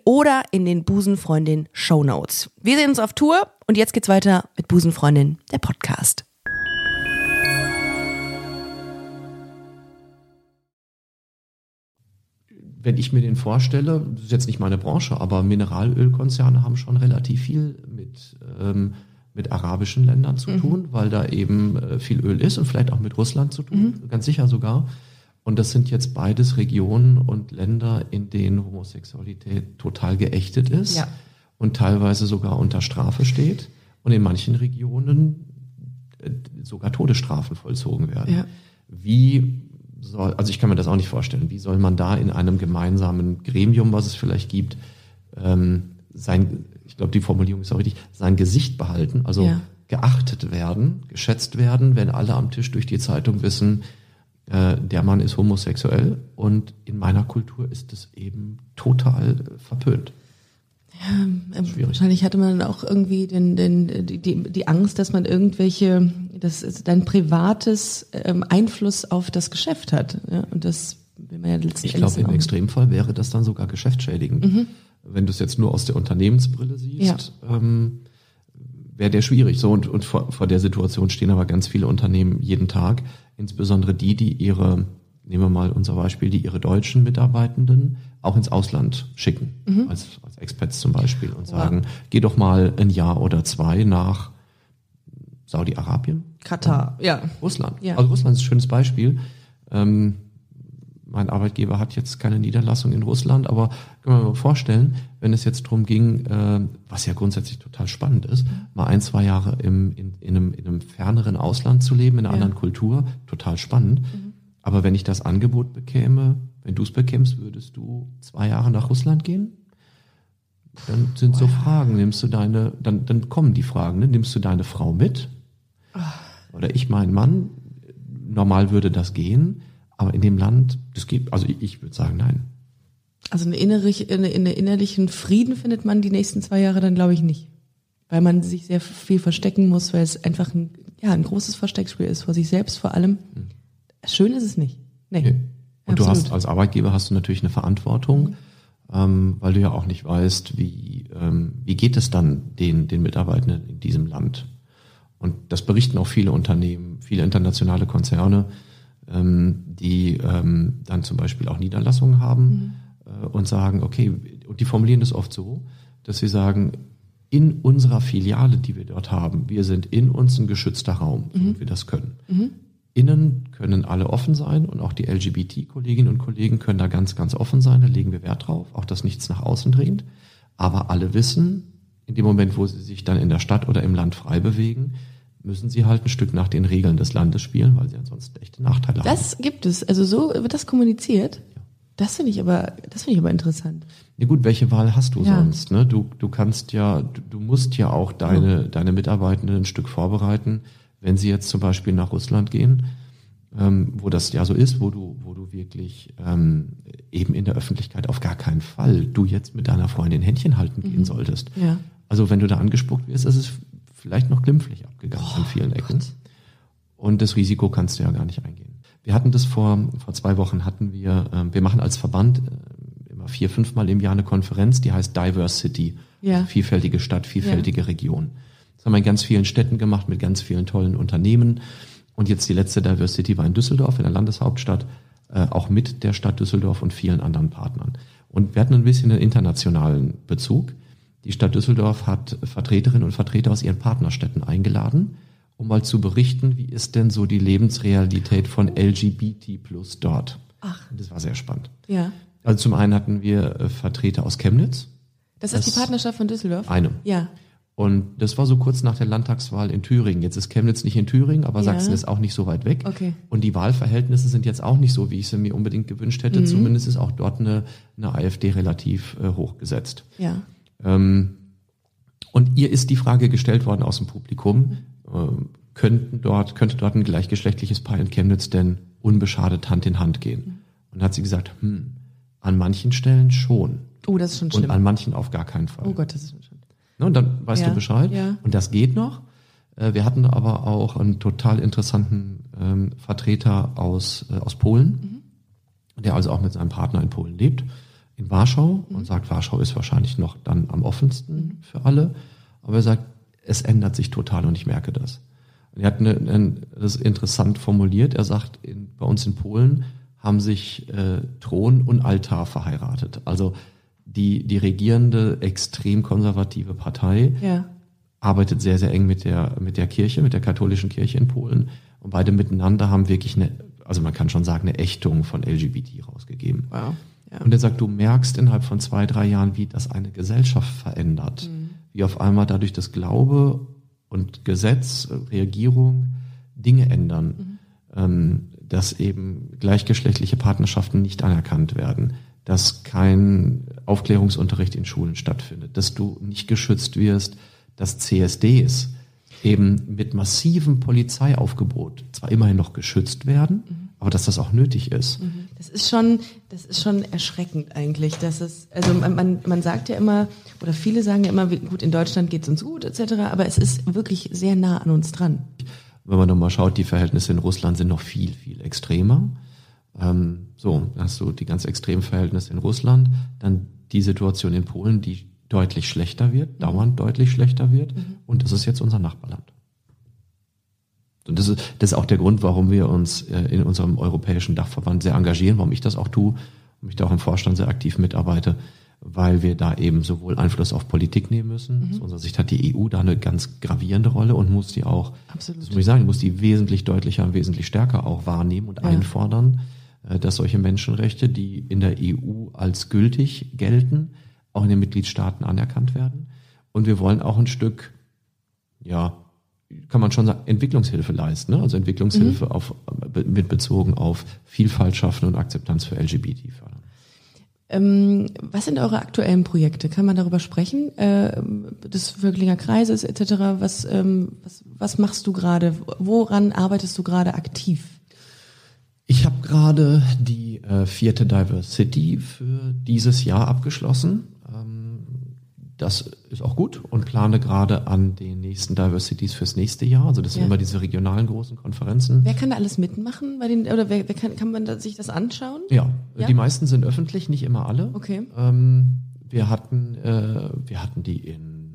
oder in den Busenfreundin Show Notes. Wir sehen uns auf Tour und jetzt geht's weiter mit Busenfreundin, der Podcast. Wenn ich mir den vorstelle, das ist jetzt nicht meine Branche, aber Mineralölkonzerne haben schon relativ viel mit, ähm, mit arabischen Ländern zu mhm. tun, weil da eben äh, viel Öl ist und vielleicht auch mit Russland zu tun, mhm. ganz sicher sogar. Und das sind jetzt beides Regionen und Länder, in denen Homosexualität total geächtet ist ja. und teilweise sogar unter Strafe steht und in manchen Regionen äh, sogar Todesstrafen vollzogen werden. Ja. Wie soll, also ich kann mir das auch nicht vorstellen, wie soll man da in einem gemeinsamen Gremium, was es vielleicht gibt, ähm, sein, ich glaube, die Formulierung ist auch richtig, sein Gesicht behalten, also ja. geachtet werden, geschätzt werden, wenn alle am Tisch durch die Zeitung wissen, äh, der Mann ist homosexuell und in meiner Kultur ist es eben total verpönt. Ja, ähm, wahrscheinlich hatte man auch irgendwie den, den, die, die Angst, dass man irgendwelche, dass dein privates ähm, Einfluss auf das Geschäft hat. Ja? Und das will man ja letztendlich. Ich glaube, im Extremfall wäre das dann sogar geschäftsschädigend. Mhm. Wenn du es jetzt nur aus der Unternehmensbrille siehst, ja. ähm, wäre der schwierig. So und, und vor, vor der Situation stehen aber ganz viele Unternehmen jeden Tag, insbesondere die, die ihre, nehmen wir mal unser Beispiel, die ihre deutschen Mitarbeitenden auch ins Ausland schicken, mhm. als, als Expats zum Beispiel und sagen, wow. geh doch mal ein Jahr oder zwei nach Saudi-Arabien. Katar, ja. Russland. Ja. Also Russland ist ein schönes Beispiel. Ähm, mein Arbeitgeber hat jetzt keine Niederlassung in Russland, aber kann man mal vorstellen, wenn es jetzt darum ging, äh, was ja grundsätzlich total spannend ist, mal ein, zwei Jahre im, in, in, einem, in einem ferneren Ausland zu leben, in einer Ja. anderen Kultur, total spannend. Aber wenn ich das Angebot bekäme, wenn du es bekämst, würdest du zwei Jahre nach Russland gehen? Dann sind so Fragen, nimmst du deine, dann, dann kommen die Fragen, ne? nimmst du deine Frau mit? Oder ich meinen Mann? Normal würde das gehen, aber in dem Land, das geht, also ich, ich würde sagen, nein. Also eine innerlich, eine, eine innerlichen Frieden findet man die nächsten zwei Jahre dann, glaube ich, nicht. Weil man sich sehr viel verstecken muss, weil es einfach ein, ja, ein großes Versteckspiel ist, vor sich selbst vor allem. Schön ist es nicht. Nee. Nee. Und du hast als Arbeitgeber hast du natürlich eine Verantwortung, ähm, weil du ja auch nicht weißt, wie, ähm, wie geht es dann den, den Mitarbeitenden in diesem Land. Und das berichten auch viele Unternehmen, viele internationale Konzerne, ähm, die ähm, dann zum Beispiel auch Niederlassungen haben äh, und sagen, okay, und die formulieren das oft so, dass sie sagen, in unserer Filiale, die wir dort haben, wir sind in uns ein geschützter Raum, so wie wir das können. Innen können alle offen sein und auch die LGBT-Kolleginnen und Kollegen können da ganz, ganz offen sein. Da legen wir Wert drauf, auch dass nichts nach außen dringt. Aber alle wissen, in dem Moment, wo sie sich dann in der Stadt oder im Land frei bewegen, müssen sie halt ein Stück nach den Regeln des Landes spielen, weil sie ansonsten echte Nachteile haben. Das gibt es. Also so wird das kommuniziert. Das finde ich aber, das finde ich aber interessant. Ja gut, welche Wahl hast du Ja. sonst? Ne? Du, du kannst ja, du, du musst ja auch deine, deine Mitarbeitenden ein Stück vorbereiten, wenn sie jetzt zum Beispiel nach Russland gehen, ähm, wo das ja so ist, wo du, wo du wirklich ähm, eben in der Öffentlichkeit auf gar keinen Fall du jetzt mit deiner Freundin Händchen halten gehen solltest. Ja. Also wenn du da angespuckt wirst, ist es vielleicht noch glimpflich abgegangen an vielen Ecken. Und das Risiko kannst du ja gar nicht eingehen. Wir hatten das vor, vor zwei Wochen hatten wir, ähm, wir machen als Verband äh, immer vier, fünfmal im Jahr eine Konferenz, die heißt Diversity. Ja. Also vielfältige Stadt, vielfältige Region. Das haben wir in ganz vielen Städten gemacht, mit ganz vielen tollen Unternehmen. Und jetzt die letzte Diversity war in Düsseldorf, in der Landeshauptstadt, äh, auch mit der Stadt Düsseldorf und vielen anderen Partnern. Und wir hatten ein bisschen einen internationalen Bezug. Die Stadt Düsseldorf hat Vertreterinnen und Vertreter aus ihren Partnerstädten eingeladen, um mal zu berichten, wie ist denn so die Lebensrealität von LGBT plus dort. Ach. Das war sehr spannend. Ja. Also zum einen hatten wir äh, Vertreter aus Chemnitz, Das, ist die Partnerschaft von Düsseldorf? eine. Ja. Und das war so kurz nach der Landtagswahl in Thüringen. Jetzt ist Chemnitz nicht in Thüringen, aber Ja. Sachsen ist auch nicht so weit weg. Okay. Und die Wahlverhältnisse sind jetzt auch nicht so, wie ich sie mir unbedingt gewünscht hätte. Zumindest ist auch dort eine, eine AfD relativ äh, hochgesetzt. Ja. Ähm, und ihr ist die Frage gestellt worden aus dem Publikum, ähm, könnten dort, könnte dort ein gleichgeschlechtliches Paar in Chemnitz denn unbeschadet Hand in Hand gehen? Und da hat sie gesagt, hm, an manchen Stellen schon. Oh, das ist schon Und schlimm. an manchen auf gar keinen Fall. Oh Gott, das ist schon schlimm. Ne, und dann weißt Ja, du Bescheid. ja. Und das geht noch. Äh, Wir hatten aber auch einen total interessanten ähm, Vertreter aus, äh, aus Polen, der also auch mit seinem Partner in Polen lebt, in Warschau und sagt, Warschau ist wahrscheinlich noch dann am offensten für alle. Aber er sagt, es ändert sich total und ich merke das. Und er hat eine, ein, das interessant formuliert. Er sagt, in, bei uns in Polen haben sich äh, Thron und Altar verheiratet. Also die, die regierende, extrem konservative Partei Ja. arbeitet sehr, sehr eng mit der, mit der Kirche, mit der katholischen Kirche in Polen. Und beide miteinander haben wirklich eine, also man kann schon sagen, eine Ächtung von LGBT rausgegeben. Wow. Ja. Und er sagt, du merkst innerhalb von zwei, drei Jahren, wie das eine Gesellschaft verändert. Wie auf einmal dadurch das Glaube und Gesetz, äh, Regierung Dinge ändern. Ähm, dass eben gleichgeschlechtliche Partnerschaften nicht anerkannt werden. Dass kein Aufklärungsunterricht in Schulen stattfindet. Dass du nicht geschützt wirst. Dass CSDs eben mit massivem Polizeiaufgebot zwar immerhin noch geschützt werden, aber dass das auch nötig ist. Das ist schon, das ist schon erschreckend eigentlich. Dass es, also man, man, sagt ja immer, oder viele sagen ja immer, gut, in Deutschland geht es uns gut, etc., aber es ist wirklich sehr nah an uns dran. Wenn man nochmal schaut, die Verhältnisse in Russland sind noch viel, viel extremer. Ähm, so, hast du die ganz extremen Verhältnisse in Russland, dann die Situation in Polen, die deutlich schlechter wird, dauernd deutlich schlechter wird, und das ist jetzt unser Nachbarland. Und das ist, das ist auch der Grund, warum wir uns äh, in unserem europäischen Dachverband sehr engagieren, warum ich das auch tue und mich da auch im Vorstand sehr aktiv mitarbeite, weil wir da eben sowohl Einfluss auf Politik nehmen müssen. Aus unserer Sicht hat die EU da eine ganz gravierende Rolle und muss die auch, Absolut. das muss ich sagen, muss die wesentlich deutlicher und wesentlich stärker auch wahrnehmen und Ja. einfordern. äh, dass solche Menschenrechte, die in der EU als gültig gelten, auch in den Mitgliedstaaten anerkannt werden. Und wir wollen auch ein Stück, ja, kann man schon sagen, Entwicklungshilfe leisten, ne? also Entwicklungshilfe mhm. auf, mit bezogen auf Vielfalt schaffen und Akzeptanz für LGBT fördern. Ähm, was sind eure aktuellen Projekte? Kann man darüber sprechen? Äh, des Vögelinger Kreises etc. Was, ähm, was, was machst du gerade? Woran arbeitest du gerade aktiv? Ich habe gerade die äh, vierte Diversity für dieses Jahr abgeschlossen. Das ist auch gut und plane gerade an den nächsten Diversities fürs nächste Jahr. Also das sind immer diese regionalen großen Konferenzen. Wer kann da alles mitmachen bei den oder wer, wer kann, kann man da, sich das anschauen? Ja, ja, die meisten sind öffentlich, nicht immer alle. Okay. Ähm, wir hatten äh, wir hatten die in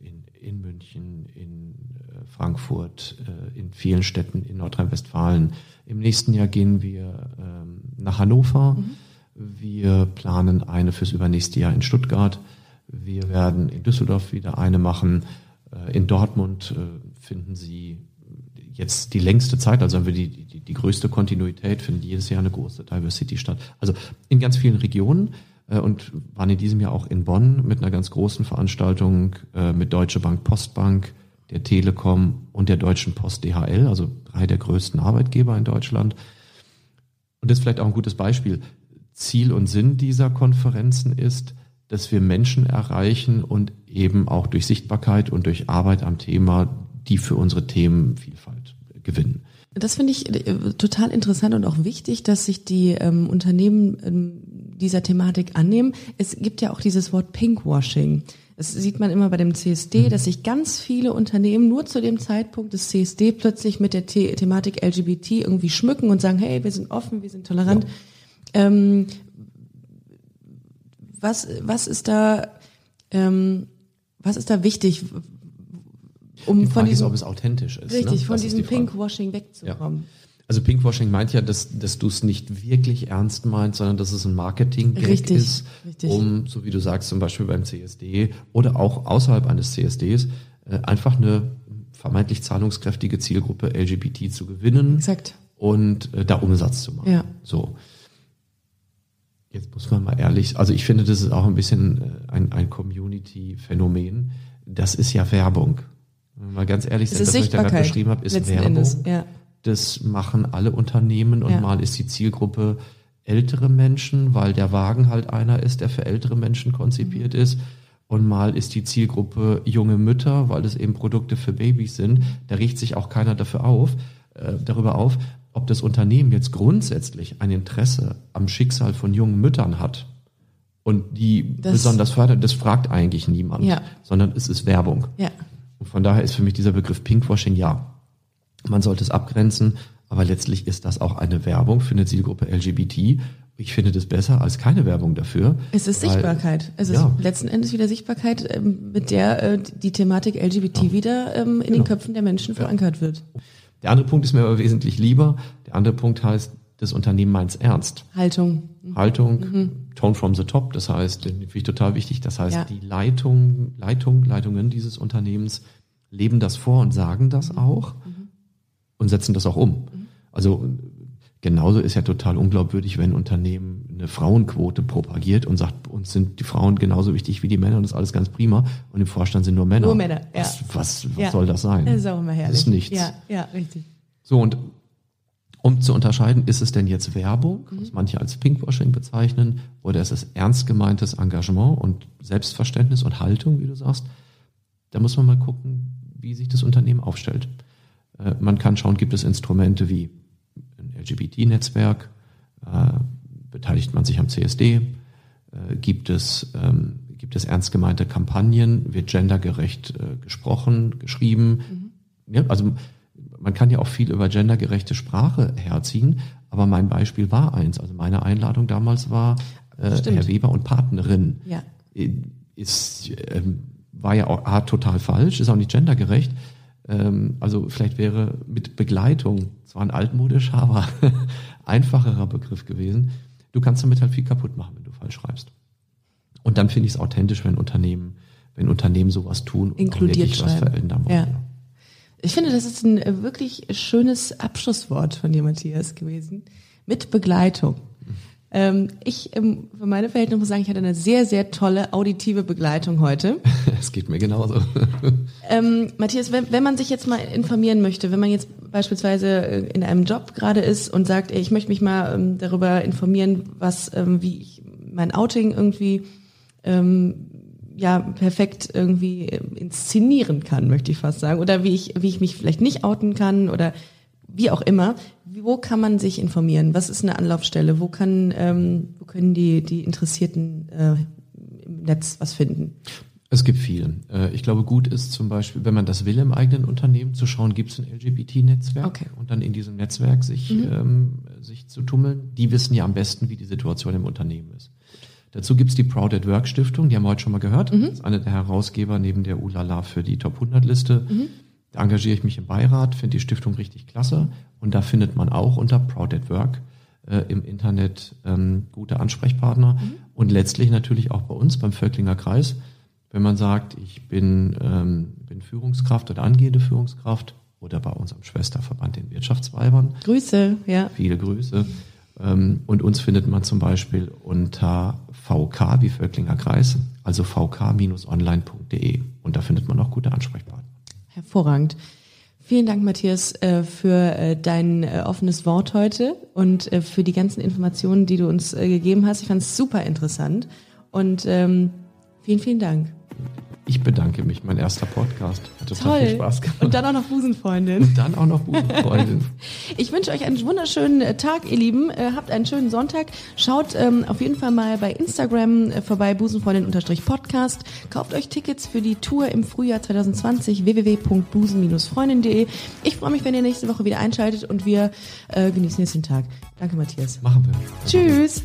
äh, in, in München, in äh, Frankfurt, äh, in vielen Städten in Nordrhein-Westfalen. Im nächsten Jahr gehen wir ähm, nach Hannover. Mhm. Wir planen eine fürs übernächste Jahr in Stuttgart. Wir werden in Düsseldorf wieder eine machen. Äh, in Dortmund äh, finden Sie jetzt die längste Zeit, also haben wir die, die, die größte Kontinuität, finden jedes Jahr eine große Diversity statt. Also in ganz vielen Regionen äh, und waren in diesem Jahr auch in Bonn mit einer ganz großen Veranstaltung mit Deutsche Bank Postbank, der Telekom und der Deutschen Post DHL, also drei der größten Arbeitgeber in Deutschland. Und das ist vielleicht auch ein gutes Beispiel. Ziel und Sinn dieser Konferenzen ist, dass wir Menschen erreichen und eben auch durch Sichtbarkeit und durch Arbeit am Thema die für unsere Themenvielfalt gewinnen. Das finde ich äh, total interessant und auch wichtig, dass sich die ähm, Unternehmen ähm, dieser Thematik annehmen. Es gibt ja auch dieses Wort Pinkwashing. Das sieht man immer bei dem CSD, mhm. dass sich ganz viele Unternehmen nur zu dem Zeitpunkt des CSD plötzlich mit der The Thematik LGBT irgendwie schmücken und sagen, hey, wir sind offen, wir sind tolerant. Ja. Ähm, was, was ist da, ähm, was ist da wichtig, um die Frage von diesem, ist, ob es authentisch ist. Ne? Richtig, ne? von diesem die Pinkwashing wegzukommen. Ja. Also Pinkwashing meint ja, dass, dass du es nicht wirklich ernst meinst, sondern dass es ein Marketing-Gag ist, richtig. um, so wie du sagst, zum Beispiel beim CSD oder auch außerhalb eines CSDs, äh, einfach eine vermeintlich zahlungskräftige Zielgruppe LGBT zu gewinnen Exakt. und äh, da Umsatz zu machen. Ja. So. Jetzt muss man mal ehrlich, also ich finde, das ist auch ein bisschen äh, ein, ein Community-Phänomen. Das ist ja Werbung. Wenn wir mal ganz ehrlich sind, das, was ich da gerade beschrieben habe, ist Werbung. Endes, ja. Das machen alle Unternehmen und ja. mal ist die Zielgruppe ältere Menschen, weil der Wagen halt einer ist, der für ältere Menschen konzipiert mhm. ist. Und mal ist die Zielgruppe junge Mütter, weil es eben Produkte für Babys sind. Da riecht sich auch keiner dafür auf, äh, darüber auf, ob das Unternehmen jetzt grundsätzlich ein Interesse am Schicksal von jungen Müttern hat und die das, besonders fördert, das fragt eigentlich niemand, ja. sondern es ist Werbung. Ja. Und von daher ist für mich dieser Begriff Pinkwashing ja. Man sollte es abgrenzen, aber letztlich ist das auch eine Werbung für eine Zielgruppe LGBT. Ich finde das besser als keine Werbung dafür. Es ist weil, Sichtbarkeit. Es ja. ist letzten Endes wieder Sichtbarkeit, ähm, mit der äh, die Thematik LGBT wieder ähm, in genau. den Köpfen der Menschen verankert wird. Der andere Punkt ist mir aber wesentlich lieber. Der andere Punkt heißt, das Unternehmen meint es ernst. Haltung. Haltung, mhm. Tone from the top, das heißt, finde ich total wichtig, das heißt, ja. die Leitung, Leitung, Leitungen dieses Unternehmens leben das vor und sagen das mhm. auch mhm. und setzen das auch um. Mhm. Also genauso ist ja total unglaubwürdig, wenn ein Unternehmen eine Frauenquote propagiert und sagt, uns sind die Frauen genauso wichtig wie die Männer und das ist alles ganz prima und im Vorstand sind nur Männer. Nur Männer, ja. Was, was, was ja. soll das sein? Das ist auch immer herrlich. Das ist nichts. Ja, ja, richtig. So und um zu unterscheiden, ist es denn jetzt Werbung, mhm. was manche als Pinkwashing bezeichnen, oder ist es ernst gemeintes Engagement und Selbstverständnis und Haltung, wie du sagst, da muss man mal gucken, wie sich das Unternehmen aufstellt. Äh, man kann schauen, gibt es Instrumente wie LGBT-Netzwerk, äh, beteiligt man sich am CSD, äh, gibt es ähm, gibt es ernst gemeinte Kampagnen, wird gendergerecht gesprochen, geschrieben. Mhm. Ja, also man kann ja auch viel über gendergerechte Sprache herziehen, aber mein Beispiel war eins. Also meine Einladung damals war äh, Herr Weber und Partnerin. Ja. Ist, ähm, war ja auch A, total falsch, ist auch nicht gendergerecht. Ähm, also vielleicht wäre mit Begleitung, zwar ein altmodisch, aber (laughs) einfacherer Begriff gewesen. Du kannst damit halt viel kaputt machen, wenn du falsch schreibst. Und dann finde ich es authentisch, wenn Unternehmen, wenn Unternehmen sowas tun und Inkludiert auch wirklich was verändern wollen. Ja. Ich finde, das ist ein äh, wirklich schönes Abschlusswort von dir, Matthias, gewesen. Mit Begleitung. Ähm, ich, ähm, für meine Verhältnisse muss sagen, ich hatte eine sehr, sehr tolle auditive Begleitung heute. (laughs) Es geht mir genauso. (laughs) Ähm, Matthias, wenn, wenn man sich jetzt mal informieren möchte, wenn man jetzt beispielsweise äh, in einem Job gerade ist und sagt, ey, ich möchte mich mal ähm, darüber informieren, was, ähm, wie ich mein Outing irgendwie ähm, ja perfekt irgendwie inszenieren kann, möchte ich fast sagen, oder wie ich wie ich mich vielleicht nicht outen kann oder wie auch immer. Wo kann man sich informieren? Was ist eine Anlaufstelle? Wo kann ähm, wo können die die Interessierten äh, im Netz was finden? Es gibt viel. Äh, Ich glaube, gut ist zum Beispiel, wenn man das will im eigenen Unternehmen, zu schauen, gibt es ein LGBT-Netzwerk Okay. und dann in diesem Netzwerk sich, ähm, sich zu tummeln. Die wissen ja am besten, wie die Situation im Unternehmen ist. Dazu gibt es die Proud at Work Stiftung, die haben wir heute schon mal gehört. Das ist eine der Herausgeber neben der Ulala für die Top 100 Liste. Da engagiere ich mich im Beirat, finde die Stiftung richtig klasse. Und da findet man auch unter Proud at Work äh, im Internet ähm, gute Ansprechpartner. Und letztlich natürlich auch bei uns beim Völklinger Kreis. Wenn man sagt, ich bin, ähm, bin Führungskraft oder angehende Führungskraft oder bei unserem Schwesterverband den Wirtschaftsweibern, Grüße, ja. viele Grüße. Ähm, und uns findet man zum Beispiel unter VK wie Völklinger Kreis, also vk-online.de. Und da findet man auch gute Ansprechpartner. Hervorragend. Vielen Dank, Matthias, äh, für äh, dein äh, offenes Wort heute und für die ganzen Informationen, die du uns gegeben hast. Ich fand es super interessant und ähm, vielen, vielen Dank. Ich bedanke mich, mein erster Podcast. Hat total viel Spaß gemacht. Und dann auch noch Busenfreundin. Und dann auch noch Busenfreundin. (laughs) Ich wünsche euch einen wunderschönen äh, Tag, ihr Lieben. Äh, habt einen schönen Sonntag. Schaut ähm, auf jeden Fall mal bei Instagram äh, vorbei, busenfreundin-podcast. Kauft euch Tickets für die Tour im Frühjahr 2020, www.busen-freundin.de. Ich freue mich, wenn ihr nächste Woche wieder einschaltet und wir äh, genießen jetzt den Tag. Danke, Matthias. Machen wir. Tschüss.